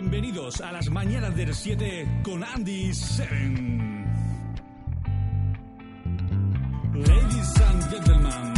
Bienvenidos a las mañanas del 7 con Andy Seven. Ladies and gentlemen,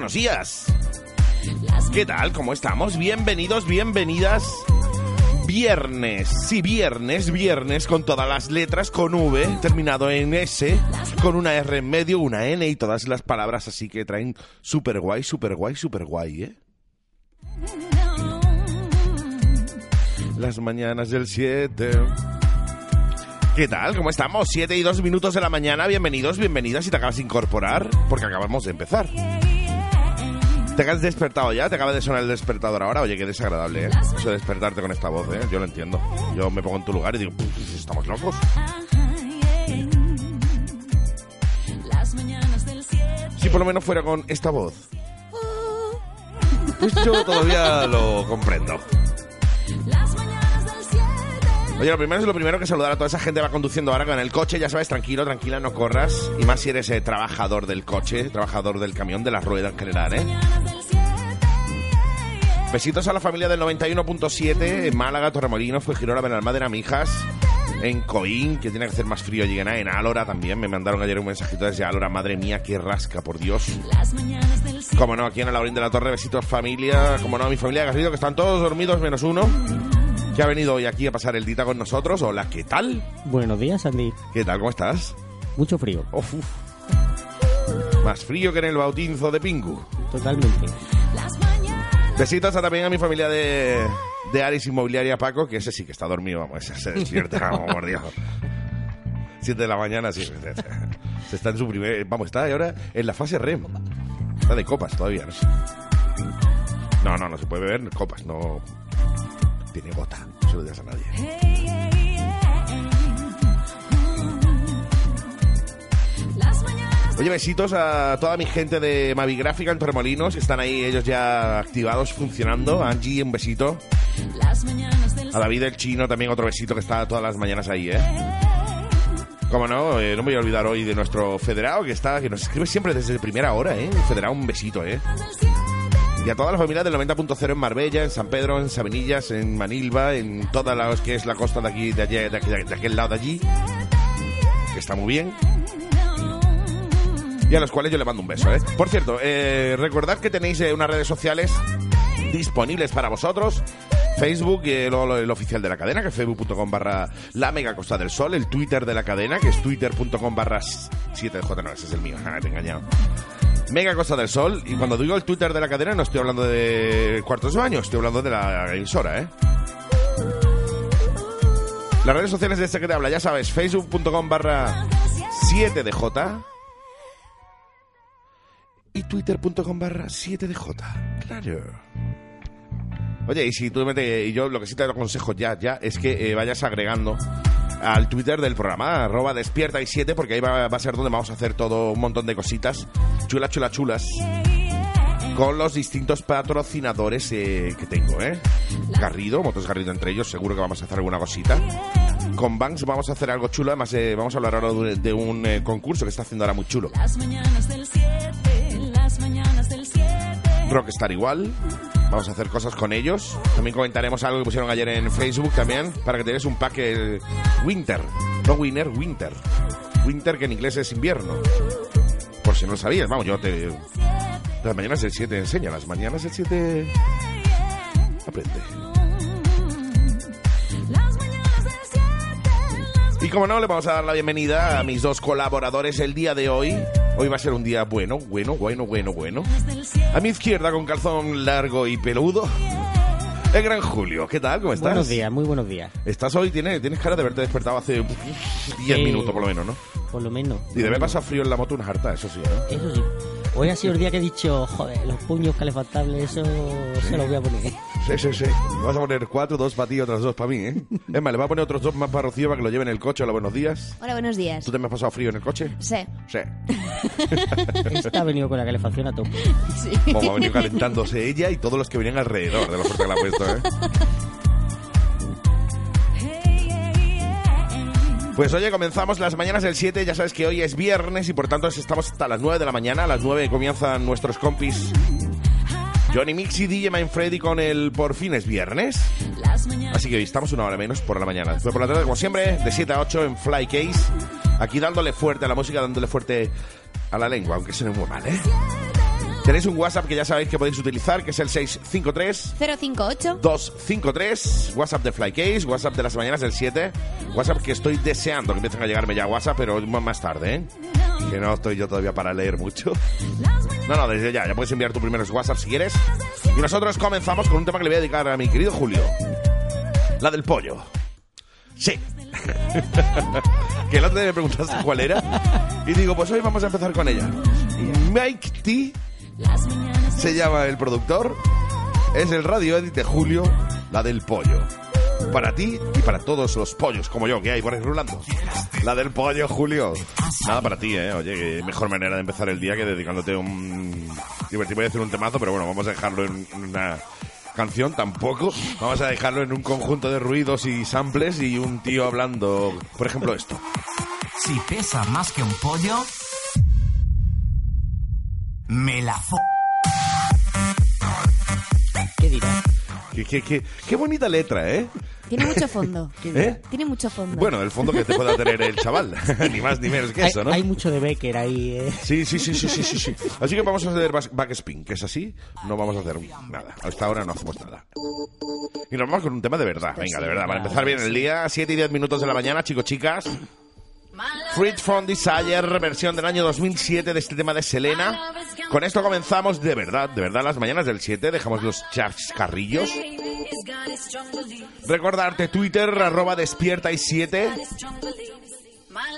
buenos días. ¿Qué tal? ¿Cómo estamos? Bienvenidos, bienvenidas. Viernes, sí, viernes, viernes, con todas las letras, con V, terminado en S, con una R en medio, una N y todas las palabras así que traen super guay, super guay, super guay, ¿eh? Las mañanas del 7. ¿Qué tal? ¿Cómo estamos? 7 y 2 minutos de la mañana. Bienvenidos, bienvenidas si te acabas de incorporar, porque acabamos de empezar. ¿Te has despertado ya? ¿Te acaba de sonar el despertador ahora? Oye, qué desagradable, ¿eh? Eso de despertarte con esta voz, ¿eh? Yo lo entiendo. Yo me pongo en tu lugar y digo, "Puf, estamos locos. Las mañanas del 7. Si por lo menos fuera con esta voz. Pues yo todavía lo comprendo. Oye, lo primero es lo primero que saludar a toda esa gente que va conduciendo ahora con el coche, ya sabes, tranquilo, tranquila, no corras. Y más si eres eh, trabajador del coche, trabajador del camión, de las ruedas en general, ¿eh? Mañanas del 7. Besitos a la familia del 91.7 en Málaga, Torremolinos, Fuengirola, Benalmádena, Mijas, en Coín, que tiene que hacer más frío allí en Álora también. Me mandaron ayer un mensajito desde Álora, madre mía, qué rasca, por Dios. Las mañanas del 7. Como no, aquí en el Laurín de la Torre, besitos familia. Como no, mi familia, que has visto que están todos dormidos menos uno, que ha venido hoy aquí a pasar el dita con nosotros. Hola, ¿qué tal? Buenos días, Andy. ¿Qué tal? ¿Cómo estás? Mucho frío, Uf, uf. Más frío que en el bautizo de Pingu. totalmente. Besitos a también a mi familia de, de Aris Inmobiliaria Paco, que ese sí que está dormido, vamos, ese se despierta, vamos, por Dios. Siete de la mañana, sí. Se, está en su primer... Vamos, está ahora en la fase REM. Está de copas todavía, no. No, no, no se puede beber copas, no... Tiene gota, no se lo digas a nadie. Mañanas Oye, besitos a toda mi gente de Mavigráfica en Torremolinos, que están ahí ellos ya activados, funcionando. Angie, un besito. A David el Chino también otro besito que está todas las mañanas ahí, ¿eh? Como no, eh, no me voy a olvidar hoy de nuestro federado que está, que nos escribe siempre desde primera hora, ¿eh? Federado, un besito, ¿eh? Del 7. Y a toda la familia del 90.0 en Marbella, en San Pedro, en Sabenillas, en Manilva, en toda la que es la costa de aquí, de, allí, de, aquí- de aquel lado de allí, que está muy bien. Y a los cuales yo le mando un beso, ¿eh? Por cierto, eh, recordad que tenéis eh, unas redes sociales disponibles para vosotros. Facebook, eh, lo- lo- el oficial de la cadena, que es facebook.com barra la mega costa del sol, el Twitter de la cadena, que es twitter.com barra 7j, no, ese es el mío, te he engañado. Mega Costa del Sol, y cuando digo el Twitter de la cadena no estoy hablando de cuartos de baño, estoy hablando de la emisora, ¿eh? Las redes sociales de este que te habla, ya sabes, facebook.com barra 7dj y twitter.com barra 7dj. Claro. Oye, y si tú metes, y yo lo que sí te aconsejo ya, ya, es que eh, vayas agregando al Twitter del programa, arroba despierta y 7, porque ahí va, a ser donde vamos a hacer todo un montón de cositas chulas, chulas, chulas, con los distintos patrocinadores eh, que tengo, ¿eh? Garrido, Motos Garrido entre ellos, seguro que vamos a hacer alguna cosita. con Banks vamos a hacer algo chulo. Además, eh, vamos a hablar ahora de, de un eh, concurso que está haciendo ahora muy chulo. Las mañanas del 7, las mañanas del 7. Rockstar igual. Vamos a hacer cosas con ellos. También comentaremos algo que pusieron ayer en Facebook también, para que tengáis un pack Winter. No Winter, Winter. Winter que en inglés es invierno. Por si no lo sabías, vamos, yo te... Las mañanas del 7 enseña, las mañanas del 7 aprende. Las mañanas del 7, las Y como no, le vamos a dar la bienvenida a mis dos colaboradores el día de hoy. Hoy va a ser un día bueno, bueno, bueno, bueno, bueno. mañanas del 7. A mi izquierda, con calzón largo y peludo, el gran Julio. ¿Qué tal? ¿Cómo estás? Buenos días, muy buenos días. Estás hoy, tienes, tienes cara de haberte despertado hace uf, 10 Sí. minutos por lo menos, ¿no? Por lo menos. Y debe pasar frío en la moto una harta, eso sí, ¿no? Eso sí. Hoy ha sido el día que he dicho, joder, los puños calefactables, eso se los voy a poner. Sí, sí, sí. Me vas a poner cuatro, dos para ti y otras dos para mí, ¿eh? Es más, le voy a poner otros dos más para Rocío para que lo lleve en el coche. Hola, buenos días. Hola, buenos días. ¿Tú te me has pasado frío en el coche? Sí. Sí. Esta ha venido con la calefacción a tope. Como ha venido calentándose ella y todos los que venían alrededor de lo fuerte que la ha puesto, ¿eh? Pues oye, comenzamos las mañanas del 7, ya sabes que hoy es viernes y por tanto estamos hasta las 9 de la mañana, a las 9 comienzan nuestros compis Johnny Mix y DJ Freddy con el Por fin es viernes. Así que hoy estamos una hora menos por la mañana. Después por la tarde, como siempre, de 7 a 8 en Fly Case. Aquí dándole fuerte a la música, dándole fuerte a la lengua, aunque suene muy mal, ¿eh? Tenéis un WhatsApp que ya sabéis que podéis utilizar, que es el 653 058. 253, WhatsApp de Flycase, WhatsApp de las mañanas del 7, WhatsApp que estoy deseando que empiecen a llegarme ya WhatsApp, pero más tarde, ¿eh? Que no estoy yo todavía para leer mucho. No, no, desde ya, ya puedes enviar tu primeros WhatsApp si quieres. Y nosotros comenzamos con un tema que le voy a dedicar a mi querido Julio. La del pollo. Sí. que el otro día me preguntaste cuál era. Y digo, pues hoy vamos a empezar con ella. Mike T se llama el productor. Es el radio edit de Julio, la del pollo. Para ti y para todos los pollos como yo que hay por ahí rulando. La del pollo, Julio. Nada para ti, ¿eh? Oye, qué mejor manera de empezar el día que dedicándote un... Divertido, voy a decir un temazo, pero bueno, vamos a dejarlo en una canción tampoco. Vamos a dejarlo en un conjunto de ruidos y samples y un tío hablando, por ejemplo, esto. Si pesa más que un pollo, me la fo... ¿Qué dirás? Qué, qué, qué, qué bonita letra, ¿eh? Tiene mucho fondo. ¿Eh? Tiene mucho fondo. Bueno, el fondo que te pueda tener el chaval. ni más ni menos que Hay, eso, ¿no? hay mucho de Becker ahí, ¿eh? Sí, sí, sí, sí, sí, sí, sí. Así que vamos a hacer backspin, que es así, no vamos a hacer nada. Hasta ahora no hacemos nada. Y nos vamos con un tema de verdad, venga, de verdad, para empezar bien el día, 7 y 10 minutos de la mañana, chicos, chicas. Freed from Desire, versión del año 2007 de este tema de Selena. Con esto comenzamos de verdad, de verdad, las mañanas del 7, dejamos los chascarrillos. Recordarte Twitter, arroba despierta y 7.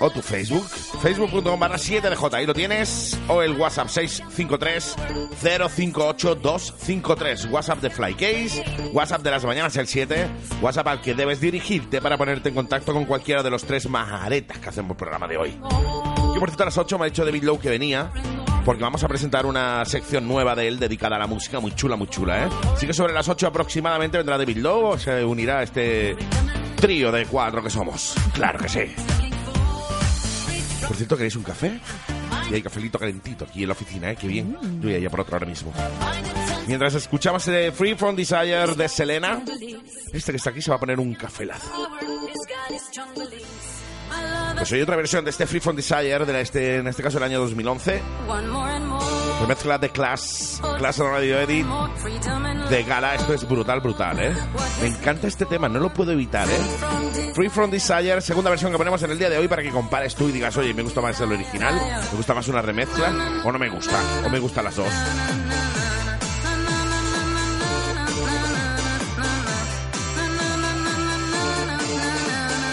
O tu Facebook, facebook.com barra 7 de J, ahí lo tienes. O el WhatsApp 653-058-253. WhatsApp de Flycase, WhatsApp de las mañanas el 7, WhatsApp al que debes dirigirte para ponerte en contacto con cualquiera de los tres majaretas que hacemos el programa de hoy. Que por cierto a las 8 me ha dicho David Lowe que venía. Porque vamos a presentar una sección nueva de él dedicada a la música, muy chula, muy chula, ¿eh? Así que sobre las 8 aproximadamente vendrá David Lowe, se unirá a este trío de cuatro que somos. Claro que sí. Por cierto, ¿queréis un café? Y hay cafelito calentito aquí en la oficina, ¿eh? Qué bien. Yo voy allá por otro ahora mismo. Mientras escuchamos eh, Free From Desire de Selena, este que está aquí se va a poner un cafelazo. Pues hay otra versión de este Free From Desire, de este, en este caso el año 2011. One more and more. Remezcla de Class, Class Radio Edit, de Gala. Esto es brutal, brutal, ¿eh? Me encanta este tema, no lo puedo evitar, ¿eh? Free From Desire, segunda versión que ponemos en el día de hoy para que compares tú y digas, oye, me gusta más el original, me gusta más una remezcla, o no me gusta, o me gustan las dos.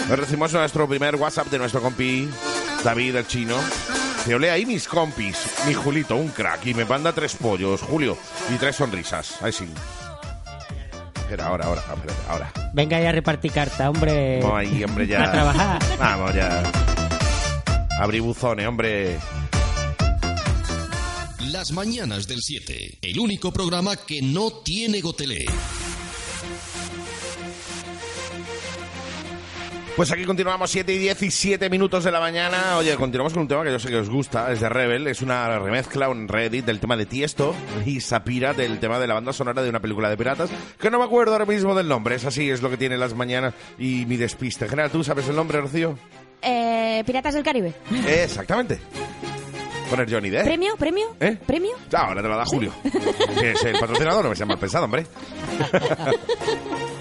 Recibimos nuestro primer WhatsApp de nuestro compi David el chino. Que olé ahí mis compis, mi Julito, un crack, y me manda tres pollos, Julio, y tres sonrisas. Ahí sí. Espera, ahora, ahora, espérate, ahora. Venga ya a repartir carta, hombre. Vamos ahí, hombre, ya. A trabajar. Vamos ya. Abrí buzones, hombre. Las mañanas del 7, el único programa que no tiene gotelé. Pues aquí continuamos 7 y 17 minutos de la mañana. Oye, continuamos con un tema que yo sé que os gusta, es de Rebel, es una remezcla, un Reddit del tema de Tiesto y Sapira del tema de la banda sonora de una película de piratas, que no me acuerdo ahora mismo del nombre, es así, es lo que tiene las mañanas y mi despiste. En general, ¿tú sabes el nombre, Rocío? Eh, Piratas del Caribe. Exactamente. Poner Johnny Depp. ¿Premio? ¿Premio? ¿Eh? ¿Premio? Ah, ahora te lo da Julio. que es el patrocinador, no me sea mal pensado, hombre.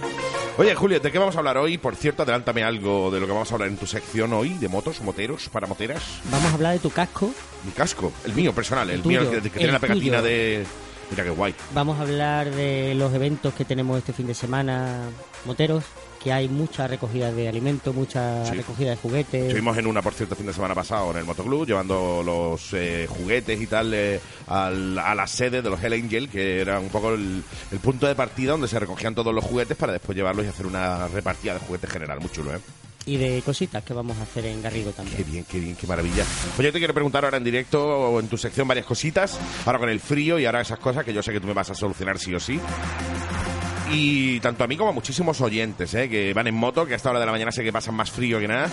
Oye, Julio, ¿de qué vamos a hablar hoy? Por cierto, adelántame algo de lo que vamos a hablar en tu sección hoy, de motos, moteros, para moteras. Vamos a hablar de tu casco. Mi casco, el mío personal, el, El tuyo, mío que, que tiene el la pegatina tuyo. de... Mira qué guay. Vamos a hablar de los eventos que tenemos este fin de semana, moteros, que hay mucha recogida de alimentos, mucha Sí. recogida de juguetes. Estuvimos en una, por cierto, fin de semana pasado en el Motoclub, llevando los eh, juguetes y tal eh, al- a la sede de los Hell Angel, que era un poco el, el punto de partida donde se recogían todos los juguetes para después llevarlos y hacer una repartida de juguetes general. Muy chulo, ¿eh? Y de cositas que vamos a hacer en Garrido Qué también. bien, qué bien, qué maravilla. Pues yo te quiero preguntar ahora en directo o en tu sección varias cositas. Ahora con el frío y ahora esas cosas que yo sé que tú me vas a solucionar sí o sí. Y tanto a mí como a muchísimos oyentes, ¿eh? que van en moto, que a esta hora de la mañana sé que pasan más frío que nada.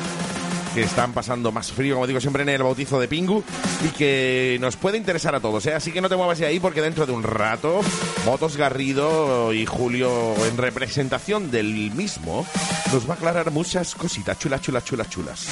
Que están pasando más frío, como digo siempre, en el bautizo de Pingu. Y que nos puede interesar a todos, ¿eh? Así que no te muevas de ahí porque dentro de un rato, Motos Garrido y Julio, en representación del mismo, nos va a aclarar muchas cositas chulas, chulas, chulas, chulas.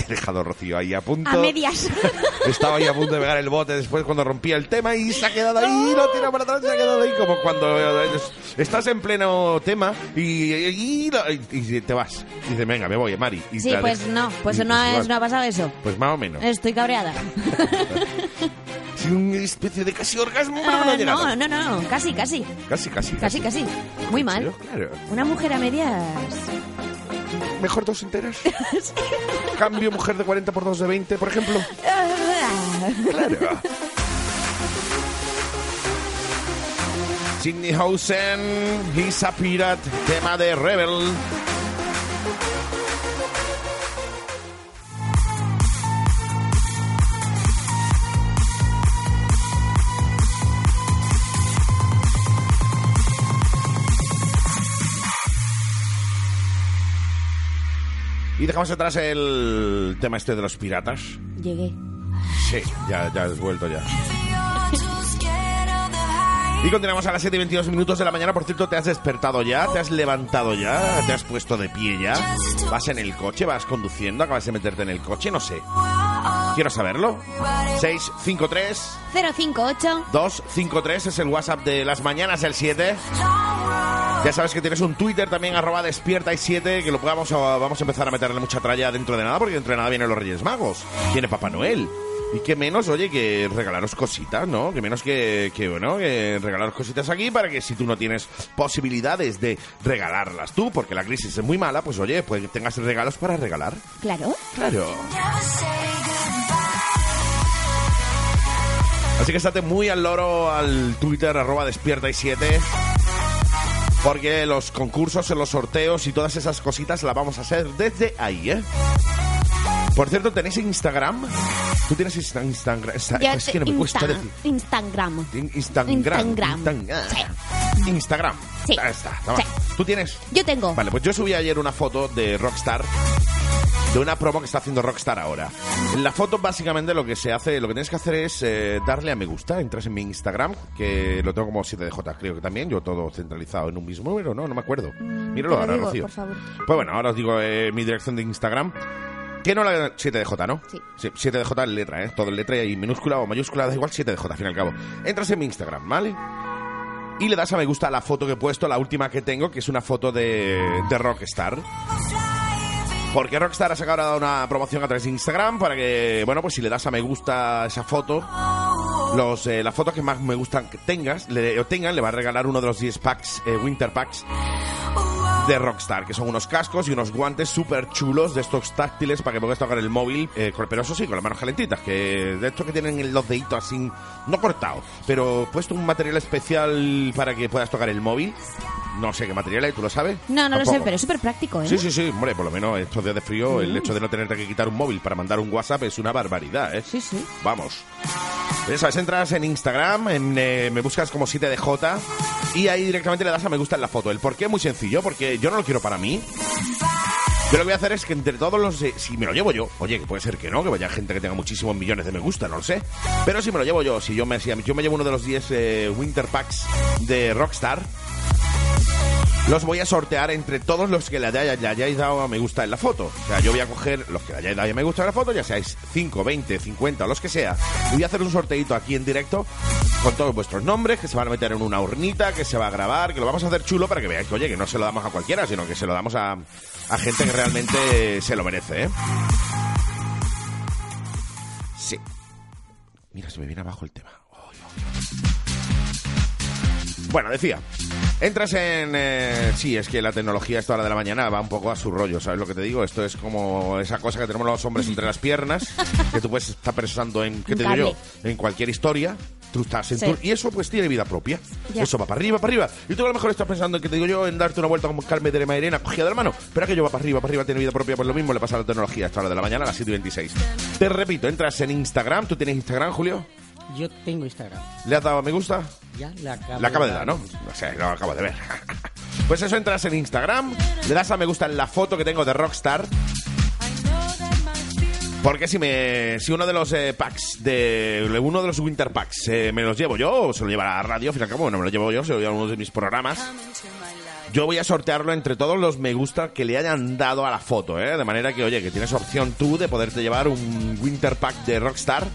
He dejado Rocío ahí a punto. A medias. Estaba ahí a punto de pegar el bote después cuando rompía el tema y se ha quedado ahí, no tira para atrás, se ha quedado ahí como cuando eh, estás en pleno tema y, y- y- te vas. Y dices, venga, me voy, Mari. Y Sí, pues no, pues Y no, te es, no ha pasado eso. Pues más o menos. Estoy cabreada. Una especie de casi orgasmo, pero no Ah, llegado. no, no, no, casi, casi. Casi, casi. Casi, casi. Muy mal. Claro. Una mujer a medias. Mejor dos enteras. Cambio mujer de 40 por dos de 20, por ejemplo. Claro. Sidney Hausen, He's a Pirate, tema de Rebel. Dejamos atrás el tema este de los piratas. Llegué. Sí, ya, ya has vuelto ya. Y continuamos a las 7 y 22 minutos de la mañana. Por cierto, ¿te has despertado ya? ¿Te has levantado ya? ¿Te has puesto de pie ya? ¿Vas en el coche? ¿Vas conduciendo? ¿Acabas de meterte en el coche? No sé. Quiero saberlo. 653 058 253 es el WhatsApp de las mañanas del 7. Ya sabes que tienes un Twitter también, arroba despierta y 7, que lo vamos a, vamos a empezar a meterle mucha tralla dentro de nada, porque dentro de nada vienen los Reyes Magos, viene Papá Noel. Y qué menos, oye, que regalaros cositas, ¿no? Que menos que, que, bueno, que regalaros cositas aquí para que si tú no tienes posibilidades de regalarlas tú, porque la crisis es muy mala, pues oye, pues tengas regalos para regalar. Claro. Claro. Así que estate muy al loro al Twitter arroba despierta y 7. Porque los concursos, los sorteos y todas esas cositas las vamos a hacer desde ahí, ¿eh? Por cierto, ¿tenéis Instagram? ¿Tú tienes Insta- Instagram? Insta- es que no me cuesta decir. Instagram. In- Instagram. Instagram. Instan- Instagram. Sí. Ahí está. Sí. ¿Tú tienes? Yo tengo. Vale, pues yo subí ayer una foto de Rockstar de una promo que está haciendo Rockstar ahora. En la foto básicamente lo que se hace, lo que tienes que hacer es eh, darle a me gusta, entras en mi Instagram, que lo tengo como 7DJ, creo que también, yo todo centralizado en un mismo número, no, no me acuerdo. Míralo ahora, digo, Rocío. por favor. Pues bueno, ahora os digo eh, mi dirección de Instagram. No la 7DJ, ¿no? Sí. 7DJ en letra, ¿eh? Todo en letra y minúscula o mayúscula, da igual 7DJ, al fin y al cabo. Entras en mi Instagram, ¿vale? Y le das a me gusta a la foto que he puesto, la última que tengo, que es una foto de, de Rockstar. Porque Rockstar ha sacado ahora una promoción a través de Instagram para que, bueno, pues si le das a me gusta a esa foto, los, eh, las fotos que más me gustan que tengas, le, o tengan, le va a regalar uno de los 10 packs, eh, Winter Packs de Rockstar, que son unos cascos y unos guantes súper chulos de estos táctiles para que puedas tocar el móvil, eh, pero eso sí, con las manos calentitas, que de estos que tienen los deditos así, no cortados, pero puesto un material especial para que puedas tocar el móvil. No sé qué material hay, ¿tú lo sabes? No, no lo sé, pero es súper práctico, ¿eh? Sí, sí, sí, hombre, por lo menos estos días de frío, el hecho de no tenerte que quitar un móvil para mandar un WhatsApp es una barbaridad, ¿eh? Sí, sí. Vamos. Ya sabes, entras en Instagram, en, eh, me buscas como 7DJ y ahí directamente le das a me gusta en la foto. El por qué es muy sencillo, porque yo no lo quiero para mí. Yo lo que voy a hacer es que entre todos los... eh, si me lo llevo yo, oye, que puede ser que no, que vaya gente que tenga muchísimos millones de me gusta, no lo sé. Pero si me lo llevo yo, si yo me, si yo me llevo uno de los 10 eh, Winter Packs de Rockstar, los voy a sortear entre todos los que le, hayáis dado a me gusta en la foto. O sea, yo voy a coger los que le hayáis dado a me gusta en la foto, ya seáis 5, 20, 50 o los que sea. Voy a hacer un sorteito aquí en directo con todos vuestros nombres, que se van a meter en una urnita, que se va a grabar, que lo vamos a hacer chulo para que veáis que, oye, que no se lo damos a cualquiera, sino que se lo damos a, gente que realmente se lo merece, ¿eh? Sí. Mira, se me viene abajo el tema. Bueno, decía, entras en... eh, sí, es que la tecnología a esta hora de la mañana va un poco a su rollo, ¿sabes lo que te digo? Esto es como esa cosa que tenemos los hombres entre las piernas, que tú puedes estar pensando en, ¿qué te digo yo? En cualquier historia. Tú estás en Sí. tu- Y eso pues tiene vida propia. Ya. Eso va para arriba, para arriba. Y tú a lo mejor estás pensando en que te digo yo en darte una vuelta como Carmen de Mairena cogida de la mano. Pero aquello va para arriba, para arriba, tiene vida propia. Pues lo mismo le pasa a la tecnología a esta hora de la mañana a las 7 y 26. Te repito, entras en Instagram. ¿Tú tienes Instagram, Julio? Yo tengo Instagram. ¿Le has dado a me gusta? Ya la acabo, La de dar, ¿no? No sé, lo acabo de ver. Pues eso, entras en Instagram, le das a me gusta en la foto que tengo de Rockstar. Porque si me si uno de los eh, packs de uno de los winter packs eh, me los llevo yo o se lo lleva a la radio, al cabo, no me lo llevo yo, se lo lleva a uno de mis programas. Yo voy a sortearlo entre todos los me gusta que le hayan dado a la foto, ¿eh? De manera que, oye, que tienes opción tú de poderte llevar un winter pack de Rockstar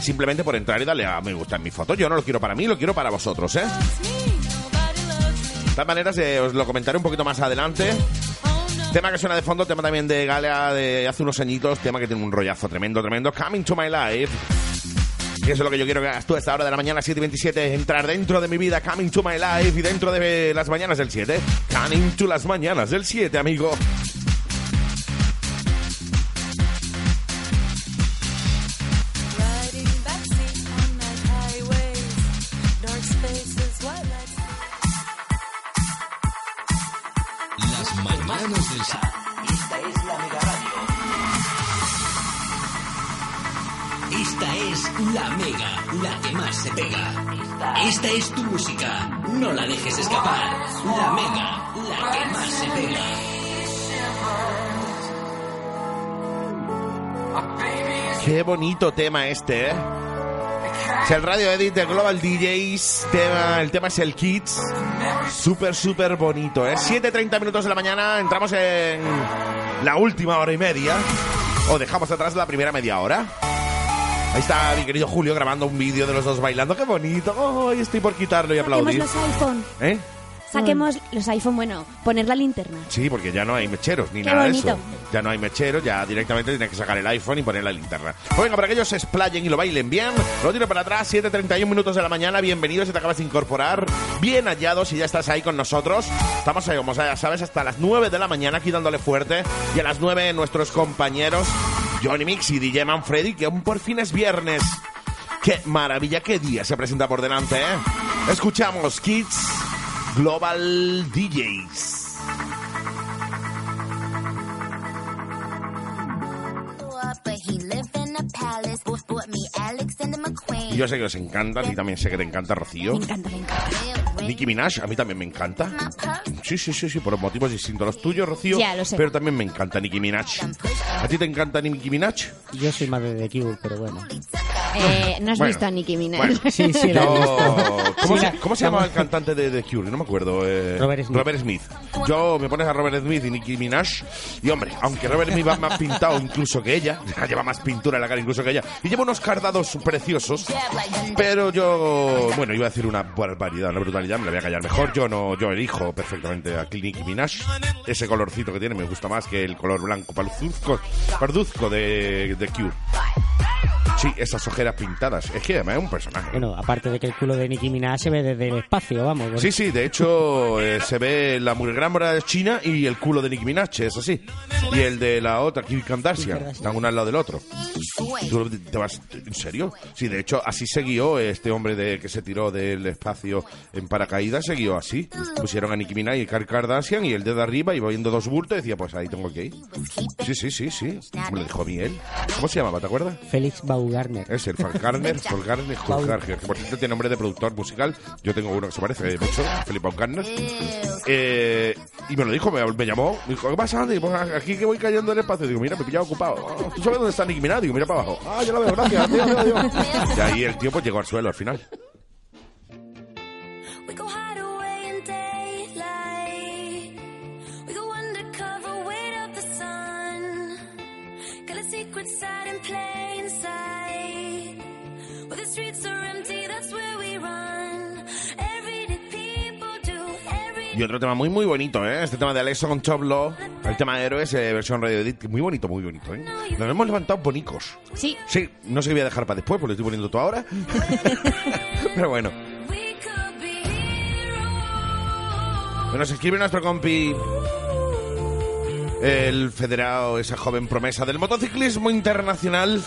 simplemente por entrar y darle a me gusta en mi foto. Yo no lo quiero para mí, lo quiero para vosotros, ¿eh? De todas maneras, eh, os lo comentaré un poquito más adelante. Tema que suena de fondo, tema también de Galea de hace unos añitos, tema que tiene un rollazo tremendo, tremendo. Coming to my life. Y eso es lo que yo quiero que hagas tú a esta hora de la mañana, 7 y 27, entrar dentro de mi vida, coming to my life, y dentro de las mañanas del 7. Coming to las mañanas del 7, amigo. La que más se pega. Esta es tu música, no la dejes escapar. La Mega, la que más se pega. Qué bonito tema este, ¿eh? Es el Radio Edit de Global DJs. El tema es el Kids. Súper, súper bonito, ¿eh? 7.30 minutos de la mañana. Entramos en la última hora y media. O dejamos atrás la primera media hora. Ahí está mi querido Julio grabando un vídeo de los dos bailando. ¡Qué bonito! ¡Ay, estoy por quitarlo y Saquemos aplaudir! los iPhone. ¿Eh? Saquemos los iPhone, bueno, poner la linterna. Sí, porque ya no hay mecheros ni Qué nada de bonito. eso. Ya no hay mecheros, ya directamente tienes que sacar el iPhone y poner la linterna. Pues venga, para que ellos se explayen y lo bailen bien, lo tiro para atrás, 7.31 minutos de la mañana, bienvenidos si te acabas de incorporar, bien hallados si ya estás ahí con nosotros. Estamos ahí, como ya sabes, hasta las 9 de la mañana aquí dándole fuerte y a las 9 nuestros compañeros Johnny Mix y DJ Manfredi, que aún por fin es viernes. ¡Qué maravilla! ¡Qué día se presenta por delante, eh! Escuchamos Kids Global DJs. Y yo sé que os encanta, a ti también sé que te encanta, Rocío. Me encanta, me encanta. Nicki Minaj, a mí también me encanta. Sí, sí, sí, sí, por motivos distintos a los tuyos, Rocío. Ya, lo sé. Pero también me encanta Nicki Minaj. ¿A ti te encanta Nicki Minaj? Yo soy más de The Cure, pero bueno. Eh, ¿No has Bueno, visto a Nicki Minaj? Bueno, Sí, sí, yo... ¿Cómo, Sí, se, cómo se la- llama el cantante de The Cure? No me acuerdo. eh, Robert Smith. Yo me pones a Robert Smith y Nicki Minaj. Y hombre, aunque Robert Smith va más pintado incluso que ella, lleva más pintura en la cara incluso que ella, y lleva unos cardados preciosos, pero yo, bueno, iba a decir una barbaridad, una brutalidad, me la voy a callar mejor. Yo no, yo elijo perfectamente a Nicki Minaj. Ese colorcito que tiene me gusta más que el color blanco parduzco de, de Cure. Sí, esas ojeras pintadas. Es que además es un personaje. Bueno, aparte de que el culo de Nicki Minaj se ve desde el espacio, vamos. porque- Sí, sí, de hecho eh, se ve la de China y el culo de Nicki Minaj, es así. Y el de la otra, Kim Kardashian, están uno al lado del otro. ¿Tú te vas, ¿En serio? Sí, de hecho, así se guió este hombre de que se tiró del espacio en paracaídas, se guió así. Pusieron a Nicki Minaj y Kim Kardashian y el dedo arriba iba viendo dos bultos y decía, pues ahí tengo que ir. Sí, sí, sí, sí. Me lo dijo a mí él. ¿Cómo se llamaba, te acuerdas? Félix Bau Paul Garner. Es el Paul Garner, Paul Garner, Paul Garner, que por cierto tiene nombre de productor musical. Yo tengo uno que se parece mucho, Felipe Paul Garner. Eh, y me lo dijo, me, me llamó. Me dijo, ¿qué pasa, Andy? Pues aquí que voy cayendo en el espacio. Digo, mira, me he pillado ocupado. Ah, ¿Tú sabes dónde está Nicki Minaj? Digo, mira para abajo. Ah, ya lo veo, gracias. Adiós, adiós, adiós. Y ahí el tío pues llegó al suelo al final. In. Y otro tema muy, muy bonito, ¿eh? Este tema de Alexa con Top Law. El tema de Héroes, eh, versión Radio Edit. Muy bonito, muy bonito, ¿eh? Nos hemos levantado bonicos. Sí. Sí, no sé qué voy a dejar para después, porque lo estoy poniendo todo ahora. Pero bueno. Nos escribe nuestro compi. El federado, esa joven promesa del motociclismo internacional.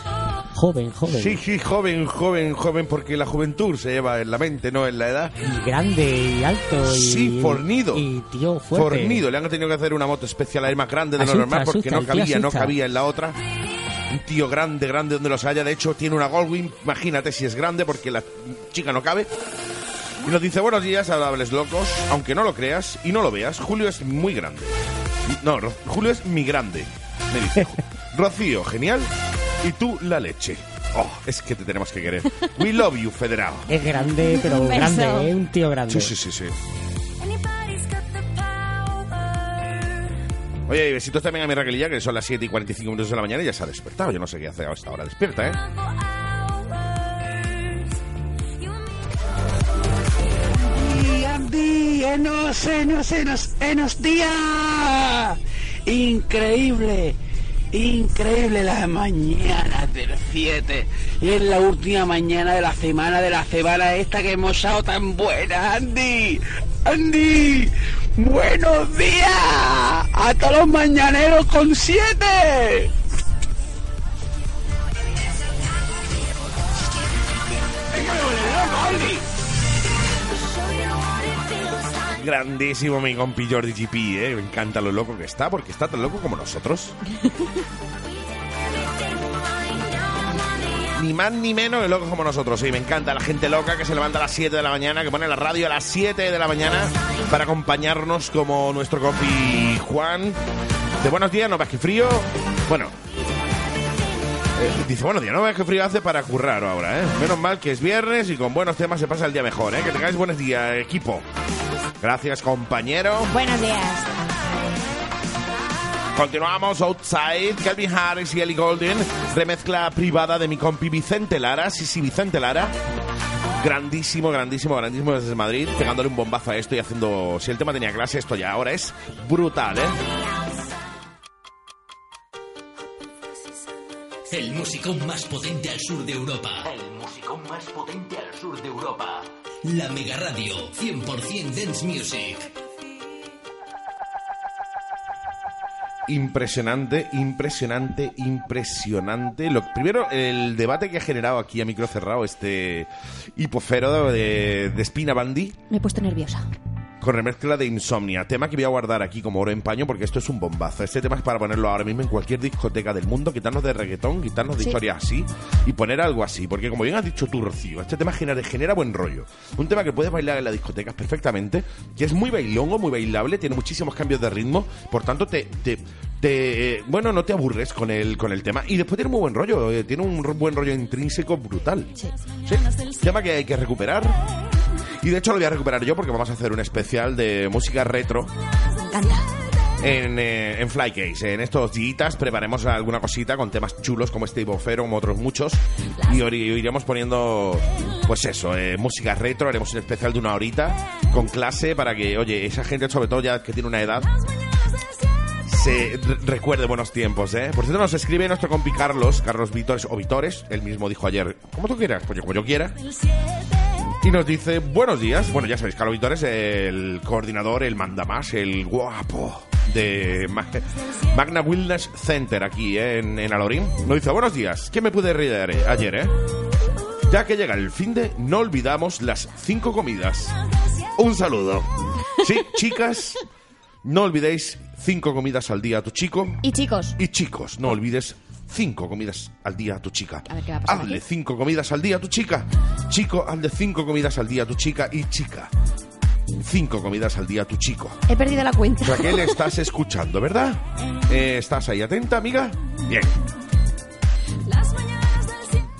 Joven, joven. Sí, sí, joven, joven, joven, porque la juventud se lleva en la mente, no en la edad. Y grande y alto. Y, Sí, fornido. Y tío fuerte. Fornido, le han tenido que hacer una moto especial ahí más grande de lo normal porque asusta, no cabía, no cabía en la otra. Un tío grande, grande donde los haya. De hecho, tiene una Goldwing. Imagínate si es grande porque la chica no cabe. Y nos dice, buenos días, agradables locos. Aunque no lo creas y no lo veas, Julio es muy grande. No, Julio es mi grande, me dice. Rocío, genial. Y tú, la leche. Oh, es que te tenemos que querer. We love you, federado. Es grande, pero beso. grande, ¿eh? Un tío grande. Sí, sí, sí, sí. Oye, y besitos también a mi Raquelilla, que son las 7 y 45 minutos de la mañana y ya se ha despertado. Yo no sé qué hace a esta hora despierta, ¿eh? Enos, enos, enos, enos día. Increíble, increíble las mañanas del 7. Y es la última mañana de la semana, de la semana esta que hemos estado tan buena, Andy. Andy, buenos días a todos los mañaneros con 7. Grandísimo mi compi Jordi GP, ¿eh? Me encanta lo loco que está, porque está tan loco como nosotros. Ni más ni menos de loco como nosotros. Sí, me encanta la gente loca que se levanta a las 7 de la mañana, que pone la radio a las 7 de la mañana para acompañarnos como nuestro compi Juan. De buenos días, no ves que frío. Bueno. eh, dice, buenos días, no ves que frío hace para currar ahora, ¿eh? Menos mal que es viernes y con buenos temas se pasa el día mejor, ¿eh? Que tengáis buenos días, equipo. Gracias, compañero. Buenos días. Continuamos outside. Calvin Harris y Ellie Golden. Remezcla privada de mi compi Vicente Lara. Sí, sí, Vicente Lara. Grandísimo, grandísimo, grandísimo desde Madrid. Pegándole un bombazo a esto y haciendo. Si el tema tenía clase, esto ya ahora es brutal, ¿eh? El musicón más potente al sur de Europa. El musicón más potente al sur de Europa. La Mega Radio, 100% Dance Music. Impresionante, impresionante, impresionante. Lo, primero, el debate que ha generado aquí a micro cerrado este hipofero de, de Spina Bandi. Me he puesto nerviosa. Con remezcla de Insomnia. Tema que voy a guardar aquí como oro en paño porque esto es un bombazo. Este tema es para ponerlo ahora mismo en cualquier discoteca del mundo, quitarnos de reggaetón, quitarnos de Sí. historias así y poner algo así. Porque como bien has dicho tú, Rocío, este tema genera, genera buen rollo. Un tema que puedes bailar en las discotecas perfectamente, que es muy bailongo, muy bailable, tiene muchísimos cambios de ritmo, por tanto te... te te- eh, bueno, no te aburres con el, con el tema y después tiene muy buen rollo, eh, tiene un buen rollo intrínseco brutal. Sí. Sí, tema que hay que recuperar. Y de hecho lo voy a recuperar yo porque vamos a hacer un especial de música retro en, eh, en Flycase. En estos días preparemos alguna cosita con temas chulos como este Ibofero, como otros muchos. Y iremos poniendo, pues eso, eh, música retro. Haremos un especial de una horita con clase para que, oye, esa gente, sobre todo ya que tiene una edad, se re- recuerde buenos tiempos, ¿eh? Por cierto, nos escribe nuestro compi Carlos, Carlos Vítores o Vitores, él mismo dijo ayer, como tú quieras, pues yo como yo quiera. Y nos dice, buenos días. Bueno, ya sabéis, Carlos Vitores, el coordinador, el mandamás, el guapo de Ma- Magna Wilderness Center aquí ¿eh? en, en Alorín. Nos dice, buenos días. ¿Qué me pude reír ayer, eh? Ya que llega el fin de, no olvidamos las cinco comidas. Un saludo. Sí, chicas, no olvidéis cinco comidas al día a tu chico. Y chicos, Y chicos, no olvides cinco comidas al día a tu chica. A ver qué va a pasar Hazle aquí. cinco comidas al día a tu chica. Chico, hazle cinco comidas al día a tu chica. Y chica, cinco comidas al día a tu chico. He perdido la cuenta. Raquel, estás escuchando, ¿verdad? Eh, ¿Estás ahí atenta, amiga? Bien.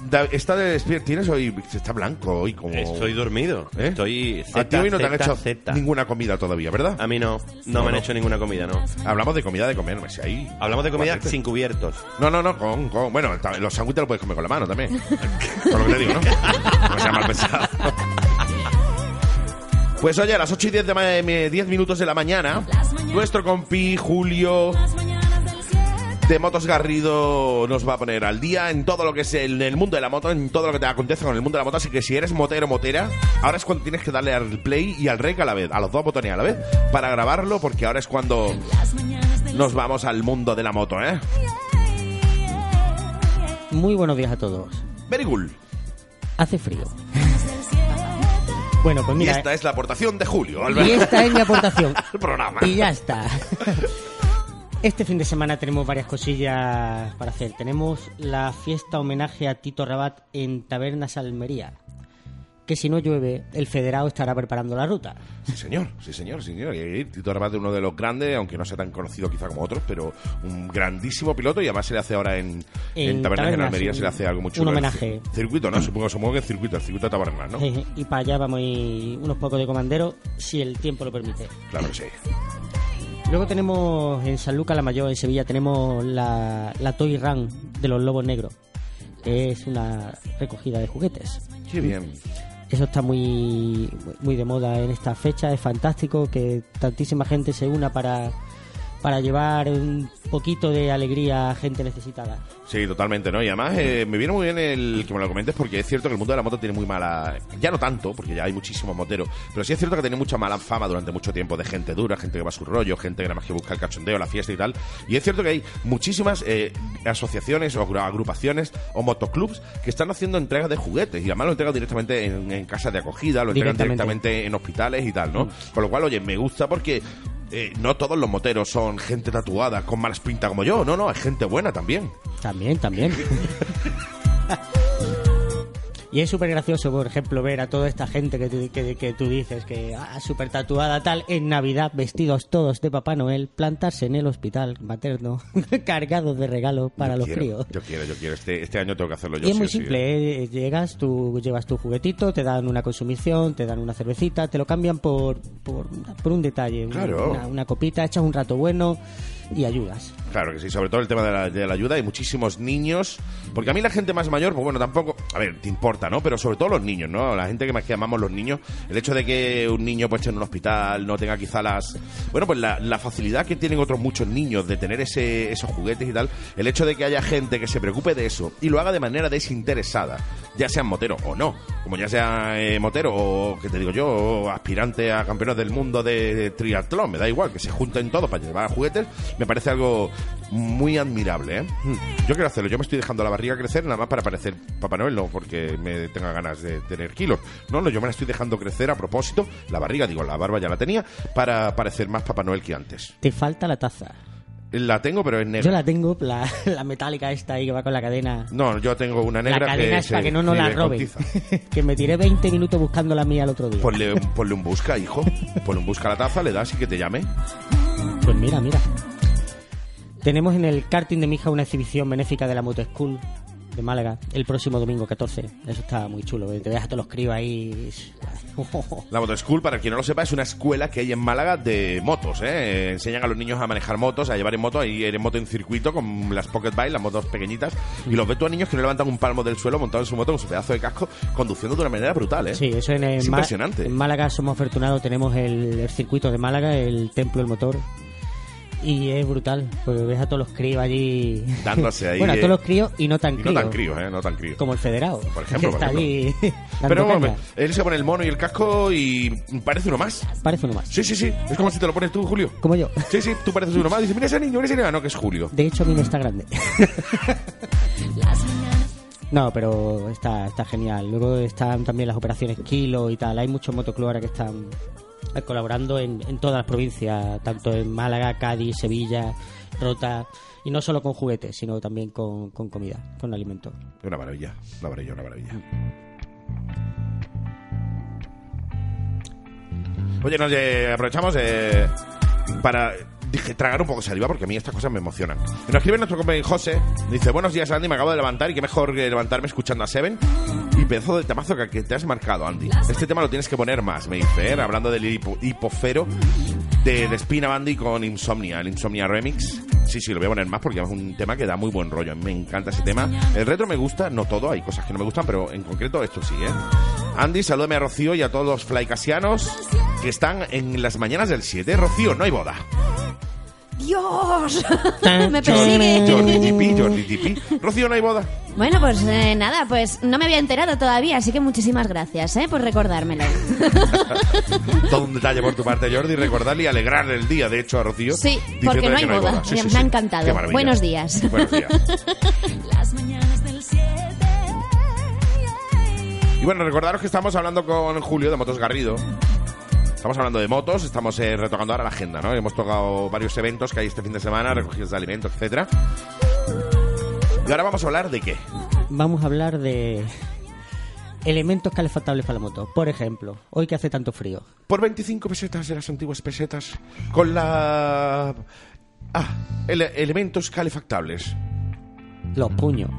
Da- está de despierto. Tienes hoy. Está blanco hoy como. Estoy dormido. ¿Eh? Estoy a ti hoy no te han hecho Z. ninguna comida todavía, ¿verdad? A mí no. No, me han hecho ninguna comida, no. Hablamos de comida de comer, si ahí. Hablamos de comida sin cubiertos. No, no, no, con, con- bueno, los sándwiches los puedes comer con la mano también. Por lo que te digo, ¿no? No sea mal pensado. Pues oye, a las 8 y 10, de ma- eh, 10 minutos de la mañana, nuestro compi Julio de Motos Garrido nos va a poner al día en todo lo que es el, el mundo de la moto, en todo lo que te acontece con el mundo de la moto. Así que si eres motero o motera, ahora es cuando tienes que darle al play y al rec a la vez, a los dos botones a la vez, para grabarlo, porque ahora es cuando nos vamos al mundo de la moto, ¿eh? Muy buenos días a todos. Very cool. Hace frío. Bueno, pues Y mira, esta es la aportación de Julio, y Alberto. esta es mi aportación. al programa. Y ya está. Este fin de semana tenemos varias cosillas para hacer. Tenemos la fiesta homenaje a Tito Rabat en Tabernas Almería. Que si no llueve, el federado estará preparando la ruta. Sí, señor, sí, señor, sí, señor. Y Tito Rabat es uno de los grandes, aunque no sea tan conocido quizá como otros, pero un grandísimo piloto y además se le hace ahora en, en, En Tabernas en Almería, un- se le hace algo muy un homenaje. Circuito, ¿no? Supongo, supongo que el circuito, el circuito de Tabernas, ¿no? Eh, Y para allá vamos a ir unos pocos de comandero, si el tiempo lo permite. Claro que sí. Luego tenemos en San Lucas la Mayor, en Sevilla, tenemos la, la Toy Run de los Lobos Negros, que es una recogida de juguetes. Qué bien. Eso está muy, muy de moda en esta fecha, es fantástico que tantísima gente se una para, para llevar un poquito de alegría a gente necesitada. Sí, totalmente, ¿no? Y además eh, me viene muy bien el que me lo comentes porque es cierto que el mundo de la moto tiene muy mala... Ya no tanto, porque ya hay muchísimos moteros, pero sí es cierto que tiene mucha mala fama durante mucho tiempo de gente dura, gente que va a su rollo, gente que nada más que busca el cachondeo, la fiesta y tal. Y es cierto que hay muchísimas eh, asociaciones o agru- agrupaciones o motoclubs que están haciendo entregas de juguetes y además lo entregan directamente en, en casas de acogida, lo entregan Directamente. directamente en hospitales y tal, ¿no? Con lo cual, oye, me gusta porque... eh, no todos los moteros son gente tatuada con malas pintas como yo, no, no, hay gente buena también. También, también. Y es súper gracioso, por ejemplo, ver a toda esta gente que, tú- que, que tú dices que ah, súper tatuada tal, en Navidad, vestidos todos de Papá Noel, plantarse en el hospital materno, cargados de regalos para Yo los quiero, críos. Yo quiero, yo quiero. Este, este año tengo que hacerlo yo. Y es sí muy sí, simple, ¿eh? llegas, tú llevas tu juguetito, te dan una consumición, te dan una cervecita, te lo cambian por, por, por un detalle, una- Claro. una, una copita, echas un rato bueno y ayudas. Claro que sí, sobre todo el tema de la, de la ayuda. Hay muchísimos niños. Porque a mí la gente más mayor, pues bueno, tampoco. A ver, te importa, ¿no? Pero sobre todo los niños, ¿no? La gente que más que amamos los niños. El hecho de que un niño pues esté en un hospital, no tenga quizá las. Bueno, pues la, facilidad que tienen otros muchos niños de tener ese, esos juguetes y tal. El hecho de que haya gente que se preocupe de eso y lo haga de manera desinteresada, ya sean motero o no. Como ya sea eh, motero o, que te digo yo, aspirante a campeones del mundo de triatlón, me da igual, que se junten todos para llevar juguetes, me parece algo muy admirable, ¿eh? Hmm. Yo quiero hacerlo, yo me estoy dejando la barriga crecer nada más para parecer Papá Noel, no porque me tenga ganas de tener kilos. No, no, yo me la estoy dejando crecer a propósito, la barriga, digo, la barba ya la tenía, para parecer más Papá Noel que antes. Te falta la taza. La tengo, pero es negra. Yo la tengo, la, la metálica esta ahí que va con la cadena. No, yo tengo una negra la cadena que es para que no nos la roben. que me tiré 20 minutos buscando la mía el otro día. Ponle, ponle un busca, hijo. Ponle un busca a la taza, le das y que te llame. Pues mira, mira. Tenemos en el karting de mi hija una exhibición benéfica de la Moto School de Málaga el próximo domingo 14. Eso está muy chulo. ¿eh? Te ves a todos los críos ahí. La Moto School, para quien no lo sepa, es una escuela que hay en Málaga de motos. ¿eh? Enseñan a los niños a manejar motos, a llevar en moto, a ir en moto en circuito con las Pocket Bike, las motos pequeñitas. Y los ves tú a niños que no levantan un palmo del suelo montado en su moto con su pedazo de casco, conduciendo de una manera brutal. ¿eh? Sí, eso en, el es impresionante. en Málaga somos afortunados, tenemos el, el circuito de Málaga, el Templo del Motor. Y es brutal, porque ves a todos los críos allí. Dándose ahí, bueno, a todos los críos y no tan Y no críos. tan críos, ¿eh? No tan críos. Como el federado. Por ejemplo, que por está allí. Pero bueno, él se pone el mono y el casco y parece uno más. Parece uno más. Sí, sí, sí. Es como si te lo pones tú, Julio. Como yo. Sí, sí, tú pareces uno más. Dices, mira ese niño, mira ese niño. Ah, No, que es Julio. De hecho, a mí me está grande. No, pero está, está genial. Luego están también las operaciones Kilo y tal. Hay muchos motoclubs ahora que están colaborando en, en todas las provincias, tanto en Málaga, Cádiz, Sevilla rota. Y no solo con juguetes, sino también con, con comida, con alimento. Una maravilla, una maravilla, una maravilla. Oye, nos eh, aprovechamos eh, para dije, tragar un poco de saliva porque a mí estas cosas me emocionan. Nos escribe nuestro compañero José, dice, buenos días Andy, me acabo de levantar y qué mejor que levantarme escuchando a Seven y pedazo de temazo que, que te has marcado, Andy. Este tema lo tienes que poner más, me dice, ¿eh? hablando del hipo- hipofero de, de Spina Bandy con Insomnia, el Insomnia Remix. Sí, sí, lo voy a poner más porque es un tema que da muy buen rollo. Me encanta ese tema. El retro me gusta, no todo, hay cosas que no me gustan, pero en concreto esto sí, ¿eh? Andy, salúdame a Rocío y a todos los flycasianos que están en las mañanas del 7. Rocío, no hay boda. ¡Dios! Tan, Me persigue. Jordi Tipi, Jordi Tipi. Rocío, no hay boda. Bueno, pues eh, nada, pues no me había enterado todavía, así que muchísimas gracias ¿eh? por recordármelo. Todo un detalle por tu parte, Jordi. Recordarle y alegrarle el día, de hecho, a Rocío. Sí, porque no hay que boda. Sí, Me- sí, me sí. ha encantado. Buenos días. Buenos días. Las mañanas del 7. Y bueno, recordaros que estamos hablando con Julio de Motos Garrido. Estamos hablando de motos, estamos eh, retocando ahora la agenda, ¿no? Hemos tocado varios eventos que hay este fin de semana, recogidos de alimentos, etcétera. Y ahora vamos a hablar de qué. Vamos a hablar de elementos calefactables para la moto. Por ejemplo, hoy que hace tanto frío. Por 25 pesetas de las antiguas pesetas, con la... Ah, ele- elementos calefactables. Los puños.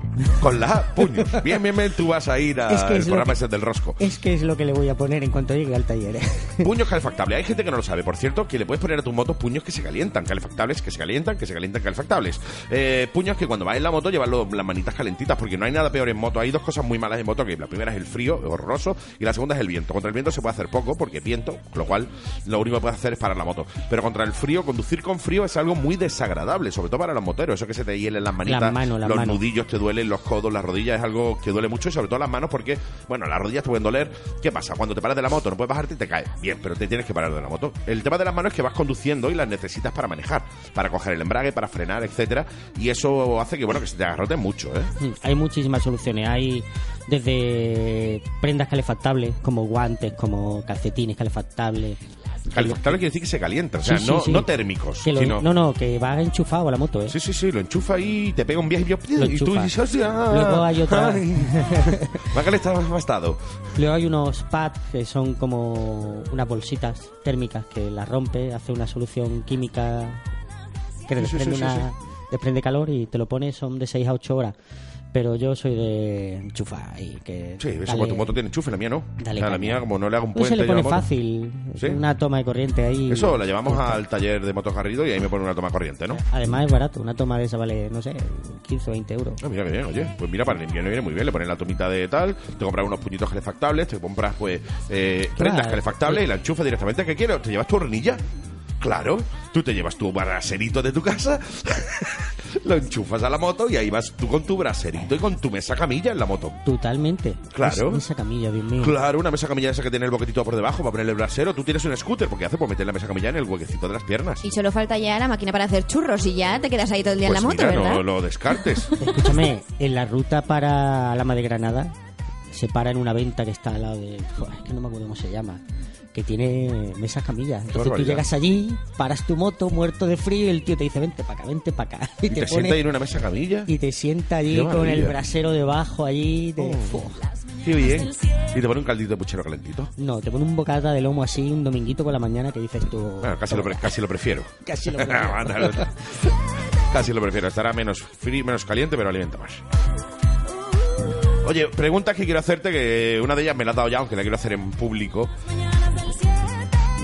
Con la puños. Bien, bien, bien, tú vas a ir Es que al es programa que- ese del rosco. Es que es lo que le voy a poner en cuanto llegue al taller. ¿eh? Puños calefactables. Hay gente que no lo sabe, por cierto, que le puedes poner a tu moto puños que se calientan, calefactables que se calientan, que se calientan calefactables. Eh, puños que cuando vas en la moto llevan lo- las manitas calentitas, porque no hay nada peor en moto. Hay dos cosas muy malas en moto, que la primera es el frío, horroroso, y la segunda es el viento. Contra el viento se puede hacer poco, porque viento, con lo cual lo único que puedes hacer es parar la moto. Pero contra el frío, conducir con frío es algo muy desagradable, sobre todo para los moteros. Eso que se te hielen las manitas, Las manos, las los manos. nudillos te duelen, los codos, las rodillas, es algo que duele mucho, y sobre todo las manos, porque, bueno, las rodillas te pueden doler. ¿Qué pasa? Cuando te paras de la moto, no puedes bajarte y te caes. Bien, pero te tienes que parar de la moto. El tema de las manos es que vas conduciendo y las necesitas para manejar, para coger el embrague, para frenar, etcétera, y eso hace que, bueno, que se te agarrote mucho, ¿eh? Mm, Hay muchísimas soluciones. Hay desde prendas calefactables, como guantes, como calcetines calefactables. Calefactable quiere decir que se calienta, o sea, Sí, sí, no, sí. no térmicos, Que lo- sino... No, no, que va enchufado a la moto, ¿eh? Sí, sí, sí, lo enchufa y te pega un viaje y, Lo y tú dices, "Hostia". Luego hay otra-. Va bastado. Luego hay unos pads que son como unas bolsitas térmicas que las rompe, hace una solución química que desprende, una, desprende calor y te lo pones, son de 6 a 8 horas. Pero yo soy de enchufar y que... Sí, eso dale- tu moto tiene enchufe, la mía no. Dale O sea, la mía, como no le hago un puente se le pone fácil, ¿Sí? una toma de corriente ahí. Eso la llevamos al taller de motos Garrido y ahí me pone una toma corriente, ¿no? Además es barato, una toma de esa vale, no sé, 15 o 20 euros. Ah, mira que bien, oye. Pues mira, para el invierno viene muy bien. Le pones la tomita de tal, te compras unos puñitos calefactables, te compras, pues, eh, prendas calefactables y la enchufas directamente. ¿Qué quiero? ¿Te llevas tu hornilla? Claro, tú te llevas tu braserito de tu casa, lo enchufas a la moto y ahí vas tú con tu braserito y con tu mesa camilla en la moto. Totalmente. Claro. Es- Esa camilla, Dios mío. Claro, una mesa camilla esa que tiene el boquetito por debajo para ponerle el brasero. Tú tienes un scooter, porque hace por meter la mesa camilla en el huequecito de las piernas. Y solo falta ya la máquina para hacer churros y ya te quedas ahí todo el día Pues en la moto, mira, ¿verdad? no lo descartes. Escúchame, en la ruta para Lama de Granada se para en una venta que está al lado de. Es que no me acuerdo cómo se llama. Que tiene mesas camillas. Entonces tú llegas allí, paras tu moto, muerto de frío, y el tío te dice: Vente para acá, vente para acá. Y te sienta ahí en una mesa camilla. y te sienta allí con el brasero debajo allí. te-. Qué bien. Y te pone un caldito de puchero calentito. No, te pone un bocata de lomo así, un dominguito por la mañana que dices tú. Bueno, casi lo, casi lo prefiero. Casi lo prefiero. Casi lo prefiero. Estará menos frío, menos caliente, pero alimenta más. Oye, preguntas que quiero hacerte, que una de ellas me la has dado ya, aunque la quiero hacer en público.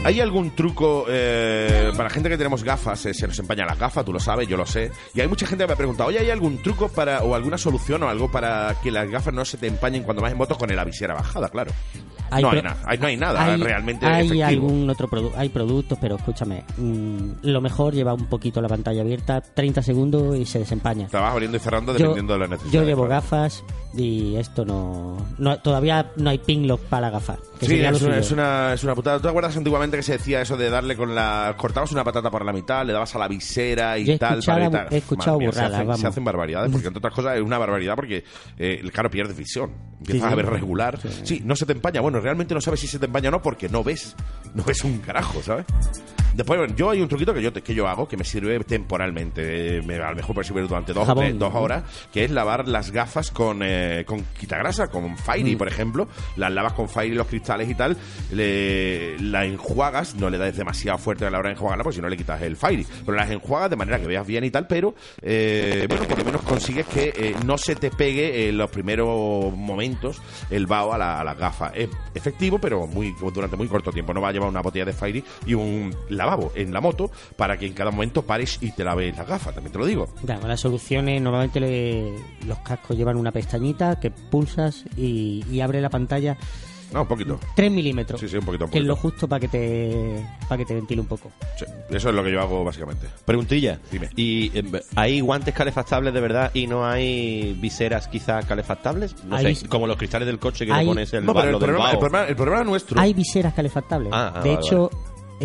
¿Hay algún truco eh, para gente que tenemos gafas? eh, se nos empaña las gafas, tú lo sabes, yo lo sé. Y hay mucha gente que me ha preguntado, oye, ¿hay algún truco para o alguna solución o algo para que las gafas no se te empañen cuando vas en moto con la visera bajada, claro? no, hay nada, hay- no hay nada hay- realmente hay efectivo. algún otro hay productos pero escúchame mm, lo mejor lleva un poquito la pantalla abierta 30 segundos y se desempaña Te vas abriendo y cerrando Yo- dependiendo de la necesidad. yo llevo gafas y esto no, no todavía no hay pin lock para la gafa que Sí, es una, es, una, es una putada. ¿Tú te acuerdas antiguamente que se decía eso de darle con la... Cortabas una patata por la mitad, le dabas a la visera y Yo he tal. escuchado- para he escuchado se hacen, vamos. se hacen barbaridades, porque entre otras cosas es una barbaridad porque, eh, claro, pierdes visión. empiezas Sí, sí. a ver regular. Sí. no se te empaña. Bueno, realmente no sabes si se te empaña o no porque no ves. No ves un carajo, ¿sabes? Después, bueno, yo hay un truquito que yo, que yo hago que me sirve temporalmente. eh, me- a lo mejor puede servir durante dos, tres- horas, que es lavar las gafas con, eh, con quitagrasa, con Fairy, Mm. por ejemplo. Las lavas con Fairy los cristales y tal. Le, la enjuagas, no le das demasiado fuerte a la hora de enjuagarla, porque si no le quitas el Fairy. Pero las enjuagas de manera que veas bien y tal, pero eh, bueno, por lo menos consigues que eh, no se te pegue en los primeros momentos el vaho a, la- las gafas. Es efectivo, pero muy durante muy corto tiempo. No va a llevar una botella de Fairy y un lavabo en la moto para que en cada momento pares y te laves las gafas, también te lo digo. Las soluciones, normalmente los cascos llevan una pestañita que pulsas y abre la pantalla No, un poquito. 3 milímetros. Sí, sí, un poquito, un Que es poquito. lo justo para que te para que te ventile un poco. Sí, eso es lo que yo hago básicamente. Preguntilla. Dime. ¿Y eh, hay guantes calefactables de verdad y no hay viseras quizás calefactables? No Hay- sé, como los cristales del coche que hay- le pones el, No, pero el del problema, el, problema, el problema nuestro Hay viseras calefactables. Ah, ah, de vale, hecho,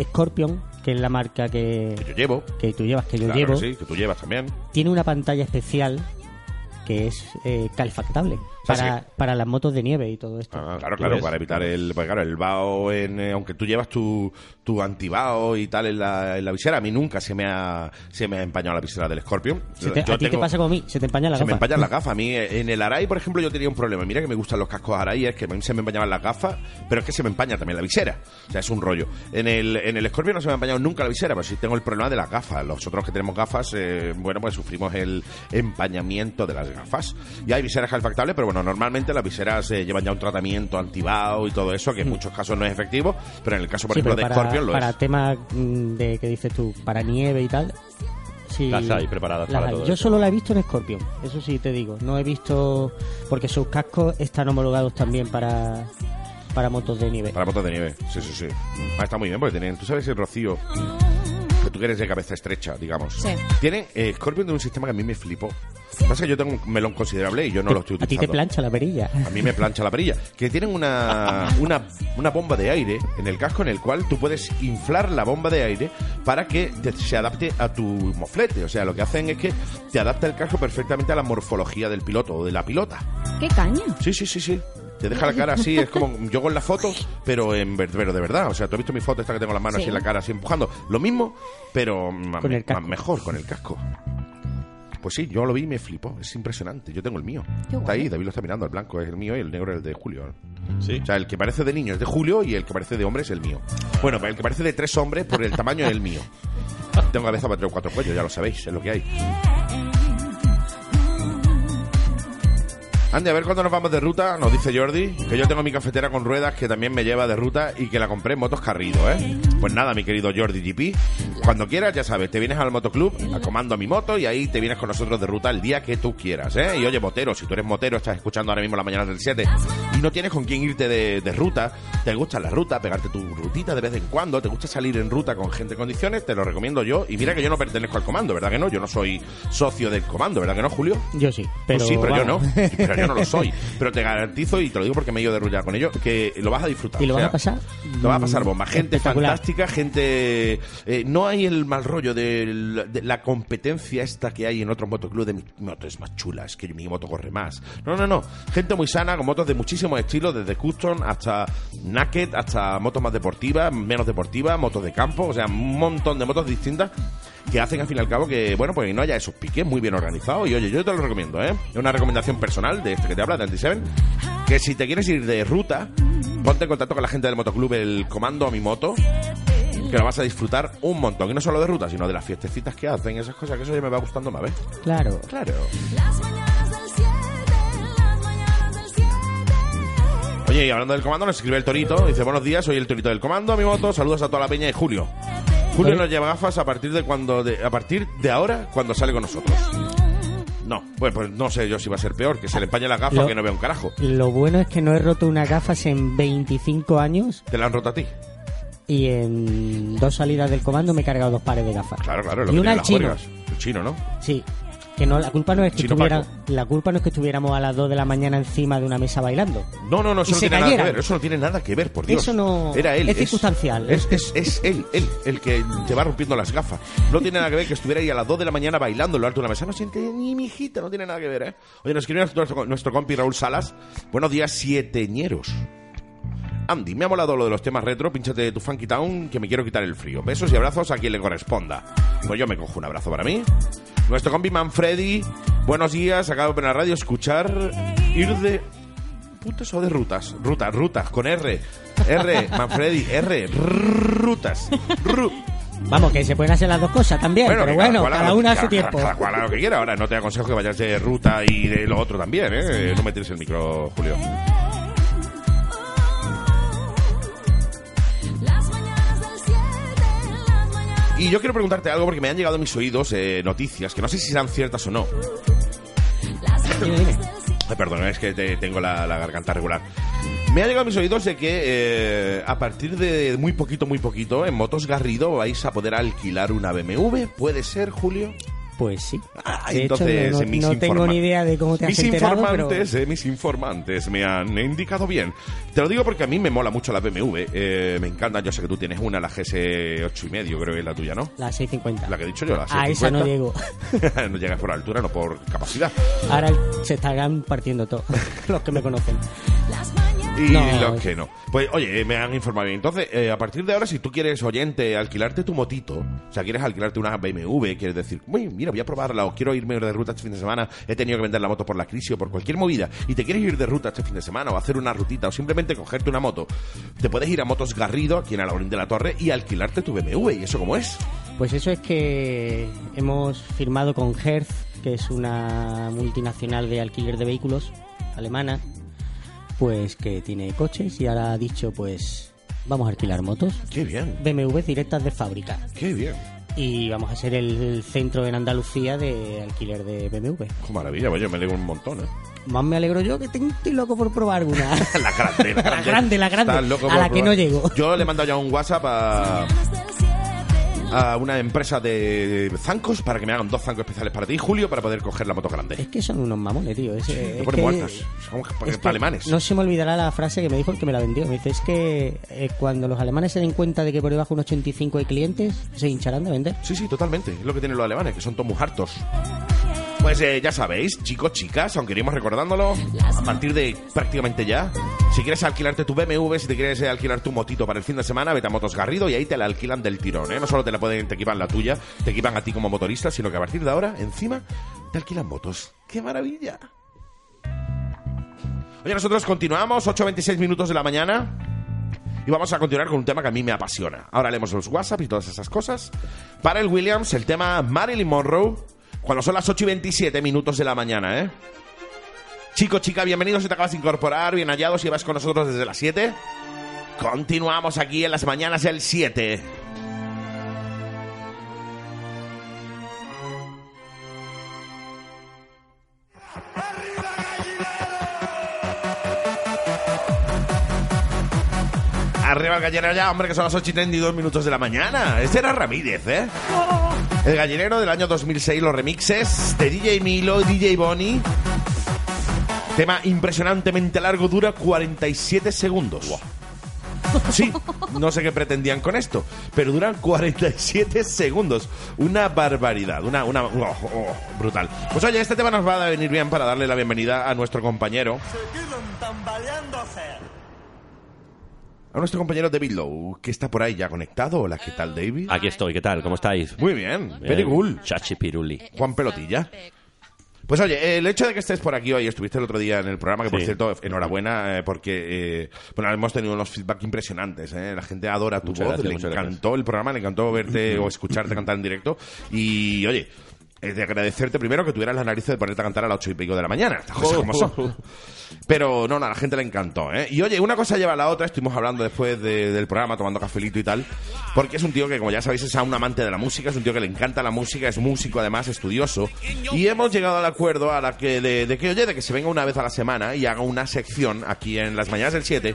Scorpion, que es la marca que, que yo llevo, que tú llevas, que yo claro llevo, que sí, que tú llevas también. tiene una pantalla especial que es eh, calefactable sea, para, sí. para las motos de nieve y todo esto. Ah, claro, ¿Tú claro, ves? para evitar el, pues claro, el vaho, en, eh, aunque tú llevas tu, tu antibao y tal en la, en la visera, a mí nunca se me ha, se me ha empañado la visera del Scorpion. Se te- Yo a ti tengo- pasa como a mí, se te empaña la se me gafa. empañan las gafas. A mí, eh, en el Arai, por ejemplo, yo tenía un problema. Mira que me gustan los cascos Arai, es que a mí se me empañaban las gafas, pero es que se me empaña también la visera. O sea, es un rollo. En el, en el Scorpion no se me ha empañado nunca la visera, pero sí tengo el problema de las gafas. Los otros que tenemos gafas, eh, bueno, pues sufrimos el empañamiento de las gafas. Y hay viseras calefactables, pero bueno, normalmente las viseras eh, llevan ya un tratamiento antibao y todo eso, que en muchos casos no es efectivo, pero en el caso, por Sí, ejemplo, de para, Scorpion lo para es. temas mm, de que dices tú, para nieve y tal. Sí, Las hay preparadas las para hay. todo Yo solo la he visto en Scorpion, eso sí te digo. No he visto. Porque sus cascos están homologados también para, para motos de nieve. Para motos de nieve, sí, sí, sí. Ah, está muy bien, porque tienen, tú sabes el rocío, tú que eres de cabeza estrecha, digamos. Sí. Tiene, eh, Scorpion tiene un sistema que a mí me flipó. Lo que pasa es que yo tengo un melón considerable y yo no lo estoy a ti utilizando. te plancha la perilla. A mí me plancha la perilla. Que tienen una, una, una bomba de aire en el casco en el cual tú puedes inflar la bomba de aire para que te- se adapte a tu moflete. O sea, lo que hacen es que te adapta el casco perfectamente a la morfología del piloto o de la pilota. ¿Qué caña? Sí, sí, sí, sí. Te deja la cara así, es como yo con la foto, pero en ver- pero de verdad. O sea, tú has visto mi foto esta que tengo las manos Sí. así en la cara, así empujando. Lo mismo, pero ma- Con el ma- casco. mejor, con el casco. Pues sí, yo lo vi y me flipó. Es impresionante. Yo tengo el mío. Qué está ahí. David lo está mirando. El blanco es el mío y el negro es el de Julio. Sí. O sea, el que parece de niño es de Julio y el que parece de hombre es el mío. Bueno, el que parece de tres hombres por el tamaño es el mío. Tengo cabeza para tres o cuatro cuellos, ya lo sabéis, es lo que hay. Andy, a ver cuándo nos vamos de ruta, nos dice Jordi, que yo tengo mi cafetera con ruedas que también me lleva de ruta y que la compré en Motos Carrido, ¿eh? Pues nada, mi querido Jordi GP, cuando quieras, ya sabes, te vienes al motoclub, a comando a mi moto y ahí te vienes con nosotros de ruta el día que tú quieras, ¿eh? Y oye, motero, si tú eres motero, estás escuchando ahora mismo la mañana del 7 y no tienes con quién irte de, de ruta, te gusta la ruta, pegarte tu rutita de vez en cuando, te gusta salir en ruta con gente en condiciones, te lo recomiendo yo. Y mira que yo no pertenezco al comando, ¿verdad que no? Yo no soy socio del comando, ¿verdad que no, Julio? Yo sí, pero. Pues sí, pero yo no. Pero yo no lo soy. Pero te garantizo, y te lo digo porque me he ido de ruta con ello, que lo vas a disfrutar. ¿Y lo O vas a pasar? Lo vas a pasar bomba. Gente fantástica, gente... eh, no hay el mal rollo de, la- de la competencia esta que hay en otros motoclubs de mi moto es más chula, es que mi moto corre más. No, no, no. Gente muy sana, con motos de muchísimos estilos, desde custom hasta naked, hasta motos más deportivas, menos deportivas, motos de campo, o sea, un montón de motos distintas que hacen al fin y al cabo que, bueno, pues no haya esos piques muy bien organizados. Y oye, yo te lo recomiendo, ¿eh? Es una recomendación personal de este que te habla, de 27, que si te quieres ir de ruta, ponte en contacto con la gente del motoclub El Comando a mi moto, que lo vas a disfrutar un montón. Y no solo de ruta, sino de las fiestecitas que hacen, esas cosas, que eso ya me va gustando más, ¿ves? Claro. Claro. Las mañanas del 7, las mañanas del 7. Oye, y hablando del comando, nos escribe el Torito. Dice, buenos días, soy el Torito del comando, a mi moto. Saludos a toda la peña y Julio. Julio nos lleva gafas a partir de cuando, de, a partir de ahora, cuando sale con nosotros. No, pues, pues no sé yo si va a ser peor, que se le empañe la gafa Lo- o que no vea un carajo. Lo bueno es que no he roto unas gafas en 25 años ¿Te la han roto a ti? y en dos salidas del comando me he cargado dos pares de gafas. Claro, claro, lo y que una tienen al las chino. juergas. El chino, ¿no? Sí. Que no, la culpa no es que Chino estuviera, la culpa no es que estuviéramos a las 2 de la mañana encima de una mesa bailando. No, no, no, eso no se tiene nada que cayeran. ver. Eso no tiene nada que ver, por Dios. Eso no- Era él. es circunstancial. Es, es, es él, él, el que te va rompiendo las gafas. No tiene nada que ver que estuviera ahí a las 2 de la mañana bailando en lo alto de una mesa. No siente ni mi hijita, no tiene nada que ver, ¿eh? Oye, nos escribe nuestro, nuestro compi Raúl Salas. Buenos días, sieteñeros. Andy, me ha molado lo de los temas retro, pinchate tu Funky Town, que me quiero quitar el frío. Besos y abrazos a quien le corresponda. Pues yo me cojo un abrazo para mí. Nuestro compi Manfredi, buenos días, acabo de la radio escuchar ir de... Putas o de rutas, rutas, rutas, con R. R, Manfredi, R, rutas. Ru- Vamos, que se pueden hacer las dos cosas también, pero bueno, cual haga cada lo- una a su cada- tiempo. Cada cual haga lo que quiera. Ahora no te aconsejo que vayas de ruta y de lo otro también, ¿eh? No me tires el micro, Julio. Y yo quiero preguntarte algo porque me han llegado a mis oídos eh, noticias que no sé si serán ciertas o no. Ay, perdón, es que te- tengo la, la garganta regular. Me ha llegado a mis oídos de que eh, a partir de muy poquito, muy poquito, en Motos Garrido vais a poder alquilar una BMW. ¿Puede ser, Julio? Pues sí. Ah, De hecho, entonces, no, eh, mis no tengo ni idea de cómo te has mis enterado, pero... informantes, eh, mis informantes me han indicado bien. Te lo digo porque a mí me mola mucho la BMW. eh, me encanta, yo sé que tú tienes una, la GS 8 y medio, creo que es la tuya, ¿no? La 650. La que he dicho yo, la A esa no 650. llego. no llegas por altura, no por capacidad. Ahora se estarán partiendo todos los que me conocen. Y No, los que no. Pues oye, eh, me han informado bien. Entonces, eh, a partir de ahora, si tú quieres, oyente, alquilarte tu motito, o sea, quieres alquilarte una BMW, quieres decir, "Uy, mira, voy a probarla, o quiero irme de ruta este fin de semana, he tenido que vender la moto por la crisis o por cualquier movida, y te quieres ir de ruta este fin de semana, o hacer una rutita, o simplemente cogerte una moto, te puedes ir a Motos Garrido, aquí en Alaurín de la Torre, y alquilarte tu BMW. ¿Y eso cómo es? Pues eso es que hemos firmado con Hertz, que es una multinacional de alquiler de vehículos alemana, pues que tiene coches y ahora ha dicho, pues vamos a alquilar motos. Qué bien, BMW directas de fábrica. qué bien. Y vamos a ser el centro en Andalucía de alquiler de BMW. Qué maravilla, oye, me alegro un montón, ¿eh? Más me alegro yo que estoy loco por probar alguna. La grande, la grande. grande, la grande. Estás loco A la que no llego. Yo le he mandado ya un WhatsApp a, del 7. A una empresa de zancos para que me hagan dos zancos especiales para ti, Julio, para poder coger la moto grande. Es que son unos mamones, tío. Es, ponen que-. Son es que alemanes. No se me olvidará la frase que me dijo el que me la vendió. Me dice, es que eh, cuando los alemanes se den cuenta de que por debajo de un 85 hay clientes, se hincharán de vender. Sí, sí, totalmente. Es lo que tienen los alemanes, que son todos muy hartos. Pues eh, ya sabéis, chicos, chicas, aunque iremos recordándolo, a partir de prácticamente ya, si quieres alquilarte tu BMW, si te quieres eh, alquilar tu motito para el fin de semana, vete a Motos Garrido y ahí te la alquilan del tirón, ¿eh? No solo te la pueden, te equipan la tuya, te equipan a ti como motorista, sino que a partir de ahora, encima, te alquilan motos. ¡Qué maravilla! Oye, nosotros continuamos, 8.26 minutos de la mañana. Y vamos a continuar con un tema que a mí me apasiona. Ahora leemos los WhatsApp y todas esas cosas. Para el Williams, el tema Marilyn Monroe, cuando son las 8 y 27 minutos de la mañana, ¿eh? Chico, chica, bienvenidos si te acabas de incorporar, bien hallados, si vas con nosotros desde las 7. Continuamos aquí en las mañanas del 7. Arriba el gallinero ya, hombre, que son las 8 y 32 minutos de la mañana. Este era Ramírez, ¿eh? El gallinero del año 2006, los remixes de DJ Milo, DJ Bonnie. Tema impresionantemente largo, dura 47 segundos. Sí, no sé qué pretendían con esto, pero duran 47 segundos. Una barbaridad, una, una oh, oh, brutal. Pues oye, este tema nos va a venir bien para darle la bienvenida a nuestro compañero. A nuestro compañero David Lowe, que está por ahí ya conectado. Hola, ¿qué tal, David? Aquí estoy, ¿qué tal? ¿Cómo estáis? Muy bien, Bien. very cool. Chachi Piruli. Juan Pelotilla. Pues oye, el hecho de que estés por aquí hoy, estuviste el otro día en el programa, que por Sí. cierto, enhorabuena, eh, porque eh, bueno, hemos tenido unos feedback impresionantes. eh. La gente adora tu Muchas voz, gracias, le encantó el programa, le encantó verte o escucharte cantar en directo. Y oye, es de agradecerte primero que tuvieras la nariz de ponerte a cantar a las ocho y pico de la mañana. Estas cosas como son. Pero no, no, a la gente le encantó, ¿eh? Y oye, una cosa lleva a la otra, estuvimos hablando después de- del programa, tomando cafelito y tal, porque es un tío que, como ya sabéis, es un amante de la música, es un tío que le encanta la música, es músico, además, estudioso, y hemos llegado al acuerdo a la que de, de que, oye, de que se venga una vez a la semana y haga una sección aquí en las mañanas del 7,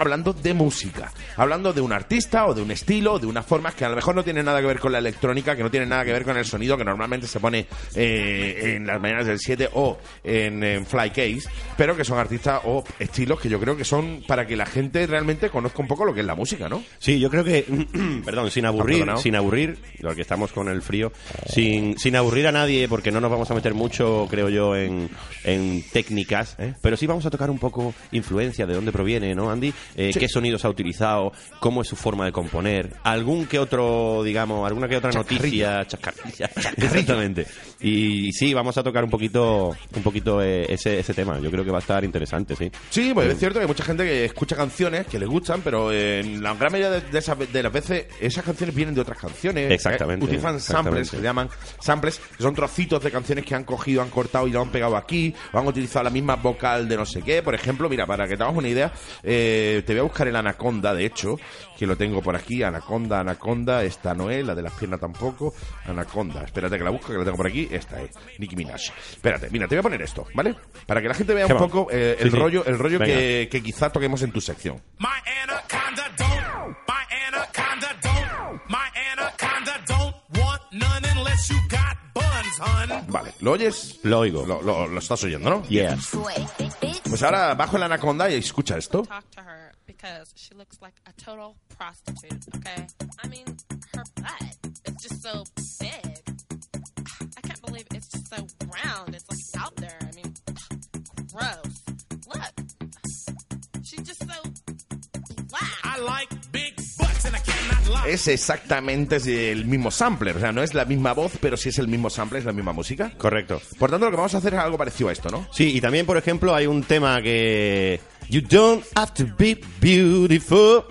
hablando de música, hablando de un artista o de un estilo, o de unas formas que a lo mejor no tienen nada que ver con la electrónica, que no tienen nada que ver con el sonido que normalmente se pone eh, en las mañanas del 7 o en, en Fly Case, pero que son artistas o estilos que yo creo que son para que la gente realmente conozca un poco lo que es la música, ¿no? Sí, yo creo que, perdón, sin aburrir, sin aburrir, lo que estamos con el frío, sin, sin aburrir a nadie, porque no nos vamos a meter mucho, creo yo, en, en técnicas, ¿eh? pero sí vamos a tocar un poco influencia, de dónde proviene, ¿no, Andy? Eh, Sí. ¿Qué sonidos ha utilizado? ¿Cómo es su forma de componer? ¿Algún que otro, digamos, alguna que otra noticia? Chascarrilla. Exactamente. Y, sí, vamos a tocar un poquito, un poquito eh, ese, ese tema. Yo creo que va a estar interesante, sí. Sí, pues es cierto que hay mucha gente que escucha canciones que les gustan, pero en la gran mayoría de, de esas, de las veces esas canciones vienen de otras canciones. Exactamente, Eh, utilizan exactamente. samples, se llaman samples, que son trocitos de canciones que han cogido, han cortado y lo han pegado aquí, o han utilizado la misma vocal de no sé qué. Por ejemplo, mira, para que te hagas una idea, eh, te voy a buscar el Anaconda, de hecho, que lo tengo por aquí. Anaconda, Anaconda, esta no es, la de las piernas tampoco. Anaconda, espérate que la busco, que la tengo por aquí. Esta es, Nicki Minaj. Espérate, mira, te voy a poner esto, ¿vale? Para que la gente vea un poco eh, el sí. rollo, el rollo Venga. que, que quizá toquemos en tu sección. My anaconda don't, my anaconda don't, my anaconda don't want none unless you got buns, hun. Vale, ¿lo oyes? Lo oigo. Lo, lo- lo estás oyendo, ¿no? Yeah. Pues ahora bajo el anaconda y escucha esto. talk to her because she looks like a total prostitute, okay? I mean, her butt is just so big. I can't believe it's just so round. It's like out there. I mean, gross. Look. She's just so black. I like big Es exactamente el mismo sampler, o sea, no es la misma voz, pero sí es el mismo sampler, es la misma música. Correcto. Por tanto, lo que vamos a hacer es algo parecido a esto, ¿no? Sí, y también, por ejemplo, hay un tema que... You don't have to be beautiful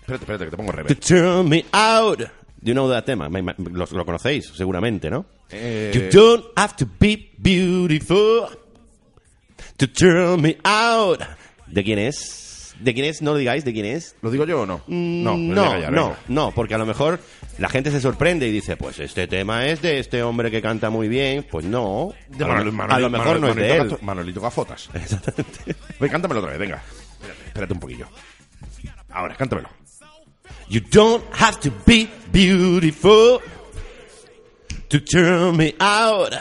Espérate, espérate, que te pongo to reverb. turn me out. You know that tema. Lo, lo conocéis, seguramente, ¿no? Eh, You don't have to be beautiful to turn me out. ¿De quién es? ¿De quién es? No lo digáis, ¿de quién es? ¿Lo digo yo o no? No, no, venga ya, no, no, porque a lo mejor la gente se sorprende y dice, pues este tema es de este hombre que canta muy bien. Pues no, De a, lo, Manol- a lo Manol- mejor no es de él. Manolito Gafotas. Exactamente. Ven, cántamelo otra vez, venga. Espérate, espérate un poquillo. Ahora, cántamelo. You don't have to be beautiful to turn me out.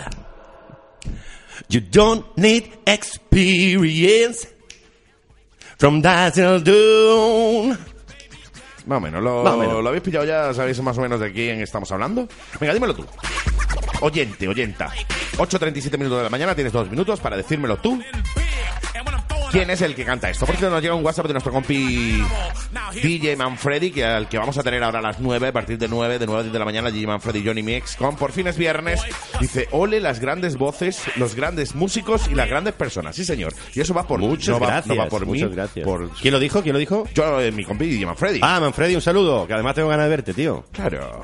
You don't need experience from that till dawn. Más o menos, lo, Más o menos. ¿lo habéis pillado ya? ¿Sabéis más o menos de quién estamos hablando? Venga, dímelo tú. Oyente, oyenta. 8.37 minutos de la mañana, tienes dos minutos para decírmelo tú. ¿Quién es el que canta esto? Por cierto, nos llega un WhatsApp de nuestro compi DJ Manfredi, que al que vamos a tener ahora a las 9, a partir de 9, de 9 a 10 de la mañana, DJ Manfredi, Johnny Mix, con por fin es viernes. Dice, ole las grandes voces, los grandes músicos y las grandes personas. Sí, señor. Y eso va por Muchas no va- gracias. no va por mí, muchas gracias. por ¿Quién lo dijo? ¿Quién lo dijo? yo, eh, mi compi DJ Manfredi. Ah, Manfredi, un saludo, que además tengo ganas de verte, tío. Claro.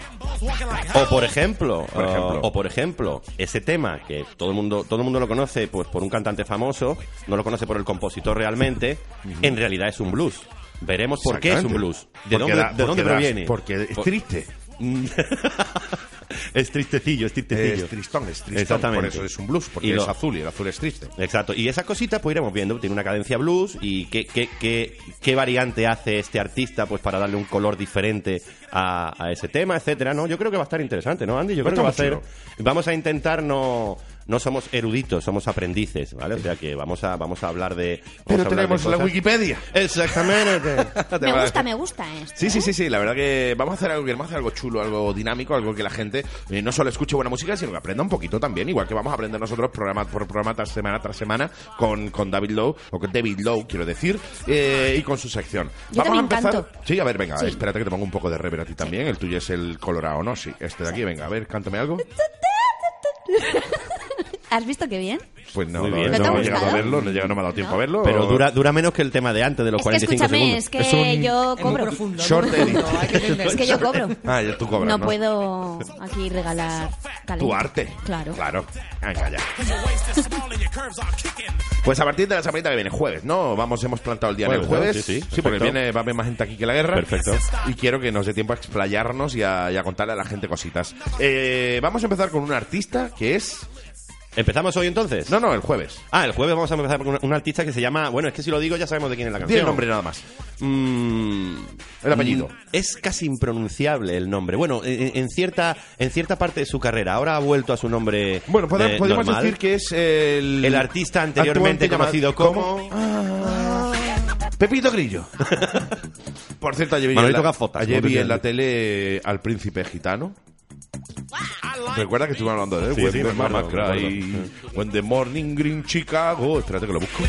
O por ejemplo, Por ejemplo. o, o por ejemplo, ese tema que todo el mundo todo el mundo lo conoce pues por un cantante famoso, no lo conoce por el compositor realmente, en realidad es un blues. Veremos por qué es un blues. ¿De Porque dónde, da- de dónde proviene? Porque es triste. es tristecillo, es tristecillo. Es tristón, es tristón. Exactamente. Por eso es un blues, porque Y lo- es azul y el azul es triste. Exacto, y esas cositas pues iremos viendo, tiene una cadencia blues y qué, qué, qué, qué variante hace este artista pues para darle un color diferente a, a ese tema, etcétera, ¿no? Yo creo que va a estar interesante, ¿no, Andy? Yo creo que va a ser... Vamos a intentar no... No somos eruditos, somos aprendices, ¿vale? O sea que vamos a, vamos a hablar de... vamos a Pero de tenemos la Wikipedia. Exactamente. Me gusta, me gusta esto. Sí, sí, sí, sí, la verdad que vamos a hacer algo, queremos hacer algo chulo, algo dinámico, algo que la gente eh, no solo escuche buena música, sino que aprenda un poquito también, igual que vamos a aprender nosotros programa por programa tras semana tras semana con, con David Lowe, o con David Lowe, quiero decir, eh, y con su sección. Yo vamos a empezar. canto. Sí, a ver, venga, Sí. espérate que te pongo un poco de rever a ti también, el tuyo es el colorado, ¿no? Sí, este de aquí, venga, a ver, cántame algo. ¿Has visto qué bien? Pues no, Muy no, bien. no, ¿No te ha he llegado a gustado? verlo, no, he llegado- no me ha dado tiempo a verlo. Pero dura, dura menos que el tema de antes de los Es que 45 escúchame, segundos. es que Es un- yo Es muy cobro. profundo. es Short muy profundo, edit. hay que entenderlo. Es que yo cobro. Ah, ya tú cobras, no ¿no? puedo aquí regalar talento. Tu arte. Claro. Claro. Venga, ya. Pues a partir de la semanita que viene, jueves, ¿no? Vamos, hemos plantado el día en el Jueves, jueves. ¿no? Sí, sí, porque viene, va a haber más gente aquí que la guerra. Perfecto. Y quiero que nos dé tiempo a explayarnos y a, y a contarle a la gente cositas. Eh, vamos a empezar con un artista que es ¿Empezamos hoy entonces? No, no, el jueves. Ah, el jueves vamos a empezar con un, artista que se llama... Bueno, es que si lo digo ya sabemos de quién es la canción. el nombre nada más. Mm, El apellido. mm, es casi impronunciable el nombre. Bueno, en, en cierta en cierta parte de su carrera. Ahora ha vuelto a su nombre Bueno, eh, podemos normal. decir que es el... El artista anteriormente conocido como... Ah, Pepito Grillo. Por cierto, ayer vi, en la, ayer vi en la tele al príncipe gitano. Recuerda que estuvimos hablando de. Sí, When sí, the Mama Cry, When the Morning Green Chicago. Espérate que lo busco.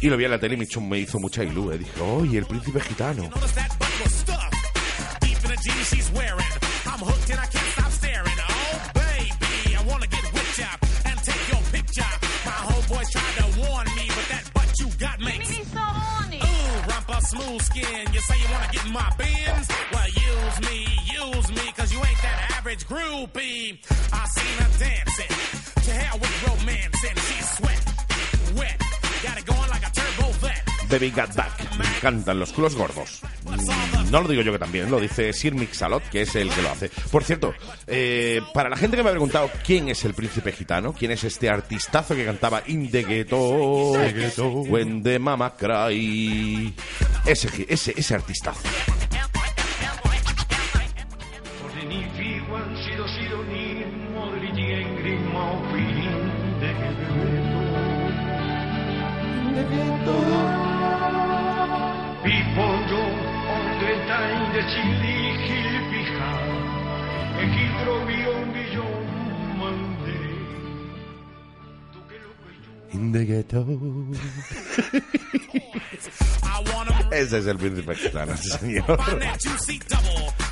Y lo vi en la tele y me hizo, me hizo mucha ilú. eh. Dije, oye, el príncipe gitano. Deep in the jeans she's wearing. I'm hooked and I can't stop staring. Oh, baby, I wanna get with ya and take your picture. My homeboys tried to warn me, but that butt you got makes me so horny. Ooh, rumpa smooth skin. You say you wanna get in my bins? Groupie. I seen her dancing. To hell with romance and she's sweat, wet. Got it going like a turbo vet. Baby Got Back. Me encantan los culos gordos. Mm, No lo digo yo que también, lo dice Sir Mix-a-Lot, que es el que lo hace. Por cierto, eh, para la gente que me ha preguntado quién es el príncipe gitano, quién es este artistazo que cantaba In the Ghetto, When the Mama Cry, ese, ese, ese artistazo. In the Ghetto. Ese es el príncipe gitano, sí, señor.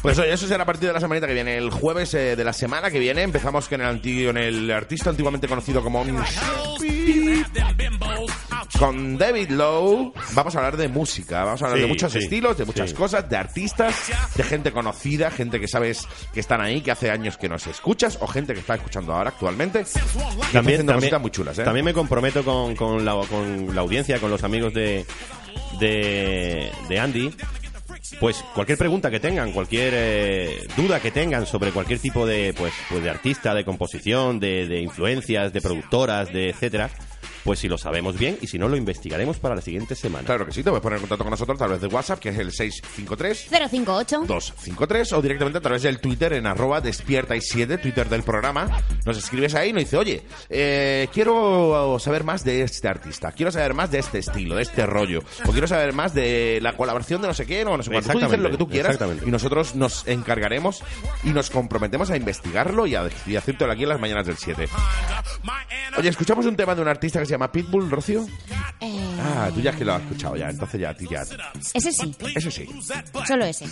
Pues oye, eso será a partir de la semanita que viene. El jueves eh, de la semana que viene empezamos con el, anti- con el artista antiguamente conocido como con David Lowe. Vamos a hablar de música, vamos a hablar Sí, de muchos sí, estilos, de muchas sí. cosas, de artistas, de gente conocida, gente que sabes que están ahí, que hace años que nos escuchas, o gente que está escuchando ahora actualmente. Haciendo cositas muy chulas, ¿eh? también me comprometo con, con la, con la audiencia, con los amigos de, de, de Andy. Pues cualquier pregunta que tengan, cualquier eh, duda que tengan sobre cualquier tipo de, pues, pues de artista, de composición, de, de influencias, de productoras, de etcétera, pues si lo sabemos bien y si no lo investigaremos para la siguiente semana. Claro que sí, te puedes poner en contacto con nosotros a través de WhatsApp, que es el 653 058. 253 o directamente a través del Twitter en arroba despierta y 7, Twitter del programa. Nos escribes ahí y nos dice, oye, eh, quiero saber más de este artista, quiero saber más de este estilo, de este rollo, o quiero saber más de la colaboración de no sé qué, no, no sé cuánto. Tú dices lo que tú quieras y nosotros nos encargaremos y nos comprometemos a investigarlo y a, y a hacértelo aquí en las mañanas del 7. Oye, escuchamos un tema de un artista que se llama Pitbull, Rocío. Eh, Ah, tú ya es que lo has escuchado ya, entonces ya, ya. ese sí, Eso sí. solo ese.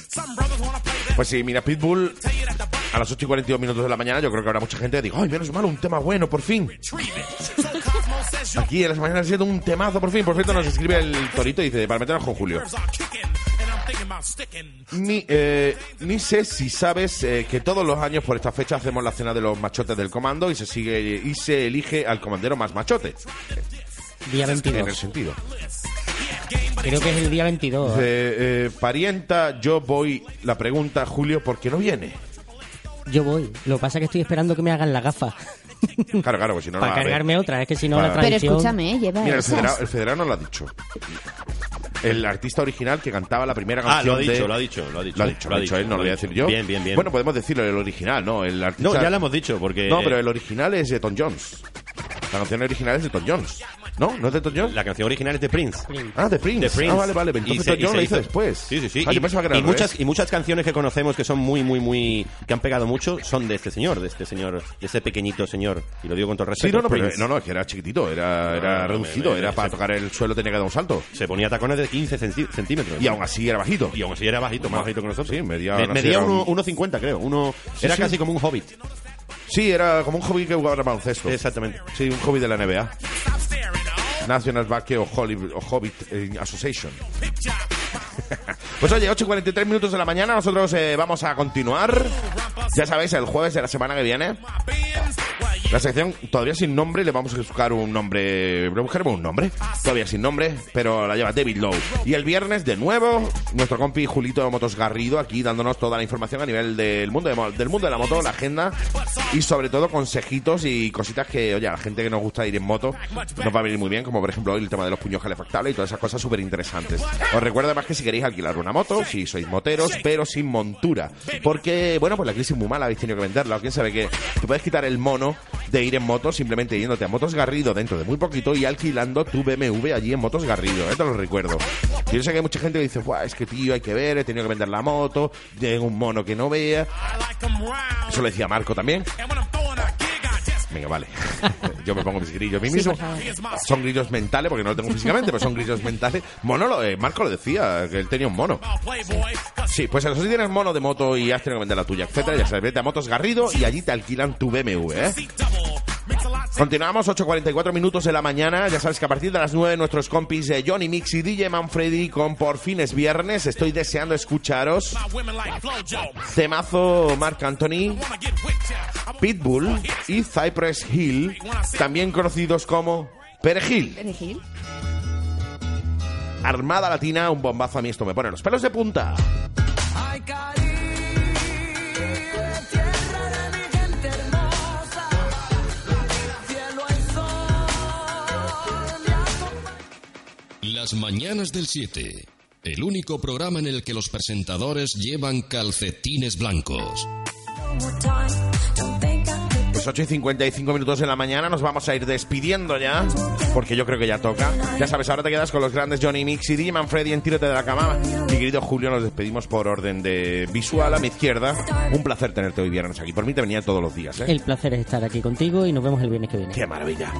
Pues sí, mira, Pitbull a las 8 y 42 minutos de la mañana, yo creo que habrá mucha gente que diga, ay, menos mal, un tema bueno, por fin. Aquí en las mañanas siendo un temazo, por fin. Por cierto, nos escribe el Torito y dice, para meternos con Julio. Ni, eh, ni sé si sabes eh, que todos los años por esta fecha hacemos la cena de los machotes del comando y se sigue y se elige al comandero más machote. Día En el 22. sentido. Creo que es el día 22. Dice, eh, parienta, yo voy. La pregunta, Julio, ¿por qué no viene? Yo voy. Lo que pasa es que estoy esperando que me hagan la gafa. Claro, claro, pues si no, no para cargarme otra. Es que si no, la Pero tradición... escúchame, lleva Mira, el esas. federado, el federado nos lo ha dicho. El artista original que cantaba la primera Ah, canción lo ha dicho, de- lo ha dicho, lo ha dicho. Lo ha dicho, lo ha dicho él, no lo voy a decir yo. Bien, bien, bien. Bueno, podemos decirlo, el original, ¿no? El artista... no, ya lo hemos dicho, porque... No, pero el original es de Tom Jones. La canción original es de Tom Jones. ¿No? ¿No es de Tom Jones? La canción original es de Prince. Ah, de Prince. Prince. Ah, vale, vale. Entonces Y se- Tom y Jones lo hizo hizo- después. Sí, sí, sí. Ah, y, era y al muchas, y muchas canciones que conocemos que son muy, muy, muy... que han pegado mucho son de este señor, de este señor, de ese pequeñito señor. Y lo digo con todo el Sí, respeto. no, no, pero, Prince. no, no, es que era chiquitito, era, era No, reducido, me- me- era para se- tocar el suelo tenía que dar un salto. Se ponía tacones de 15 centi- centímetros. Y aún así era bajito. Y aún así era bajito, más bajito que nosotros. Sí, medía- Me- medía era un- uno- 1,50 creo. Uno, Sí, era sí. casi como un hobbit. Sí, era como un hobby que jugaba al baloncesto. Exactamente. Sí, un hobby de la NBA. National Basketball Hobbit eh, Association. pues oye, 8 y 43 minutos de la mañana, nosotros eh, vamos a continuar. Ya sabéis, el jueves de la semana que viene. La sección todavía sin nombre, le vamos a buscar un nombre. Buscaremos un nombre. Todavía sin nombre, pero la lleva David Lowe. Y el viernes, de nuevo, nuestro compi Julito Motos Garrido aquí dándonos toda la información a nivel del mundo del mundo de la moto, la agenda y sobre todo consejitos y cositas que, oye, a la gente que nos gusta ir en moto nos va a venir muy bien, como por ejemplo hoy el tema de los puños calefactables y todas esas cosas súper interesantes. Os recuerdo además que si queréis alquilar una moto, si sois moteros, pero sin montura. Porque, bueno, pues la crisis es muy mala, habéis tenido que venderla. O quién sabe que te puedes quitar el mono de ir en moto simplemente yéndote a Motos Garrido dentro de muy poquito y alquilando tu BMW allí en Motos Garrido. ¿eh? Te lo recuerdo. Yo sé que hay mucha gente que dice, "Buah, es que tío, hay que ver, he tenido que vender la moto, tengo un mono que no vea. Eso lo decía Marco también. Venga, vale. Yo me pongo mis grillos a mí Sí, mismo. Son grillos mentales, porque no lo tengo físicamente, pero son grillos mentales. Mono, lo- eh, Marco lo decía, que él tenía un mono. Sí, pues eso, si tienes mono de moto y has tenido que vender la tuya, etcétera, ya sabes, vete a Motos Garrido y allí te alquilan tu BMW, ¿eh? Continuamos, 8.44 minutos de la mañana. Ya sabes que a partir de las 9 nuestros compis eh, Johnny Mix y DJ Manfredi con Por fin es viernes. Estoy deseando escucharos. Temazo Mark Anthony, Pitbull y Cypress Hill, también conocidos como Perejil. Perejil. Armada Latina, un bombazo a mí esto me pone los pelos de punta. Las mañanas del 7. El único programa en el que los presentadores llevan calcetines blancos. One more time, don't think I could Pues 8 y 55 minutos de la mañana nos vamos a ir despidiendo ya, porque yo creo que ya toca. Ya sabes, ahora te quedas con los grandes Johnny Mix y DJ Manfredi en Tírate de la Cama. Mi querido Julio, nos despedimos por orden de visual a mi izquierda. Un placer tenerte hoy viernes aquí. Por mí te venía todos los días, ¿eh? El placer es estar aquí contigo y nos vemos el viernes que viene. ¡Qué maravilla!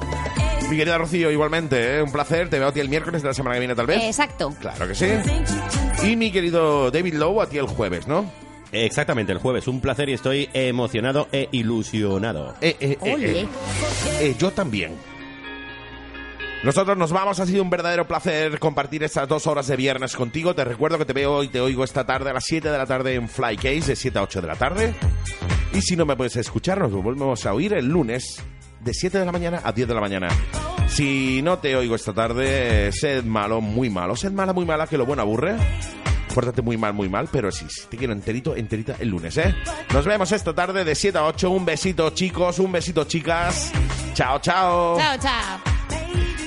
Mi querida Rocío, igualmente, ¿eh? un placer. Te veo a ti el miércoles de la semana que viene, tal vez. Exacto. Claro que sí. Y mi querido David Lowe, a ti el jueves, ¿no? Exactamente, el jueves. Un placer y estoy emocionado e ilusionado. Eh, eh, eh, eh. Eh, yo también. Nosotros nos vamos, ha sido un verdadero placer compartir estas dos horas de viernes contigo. Te recuerdo que te veo y te oigo esta tarde a las 7 de la tarde en Flycase, de 7 a 8 de la tarde. Y si no me puedes escuchar, nos volvemos a oír el lunes de 7 de la mañana a 10 de la mañana. Si no te oigo esta tarde, sed malo, muy malo. Sed mala, muy mala, que lo bueno aburre. Pórtate muy mal, muy mal, pero sí, sí, te quiero enterito, enterita el lunes, ¿eh? Nos vemos esta tarde de 7 a 8. Un besito, chicos, un besito, chicas. Chao, chao. Chao, chao.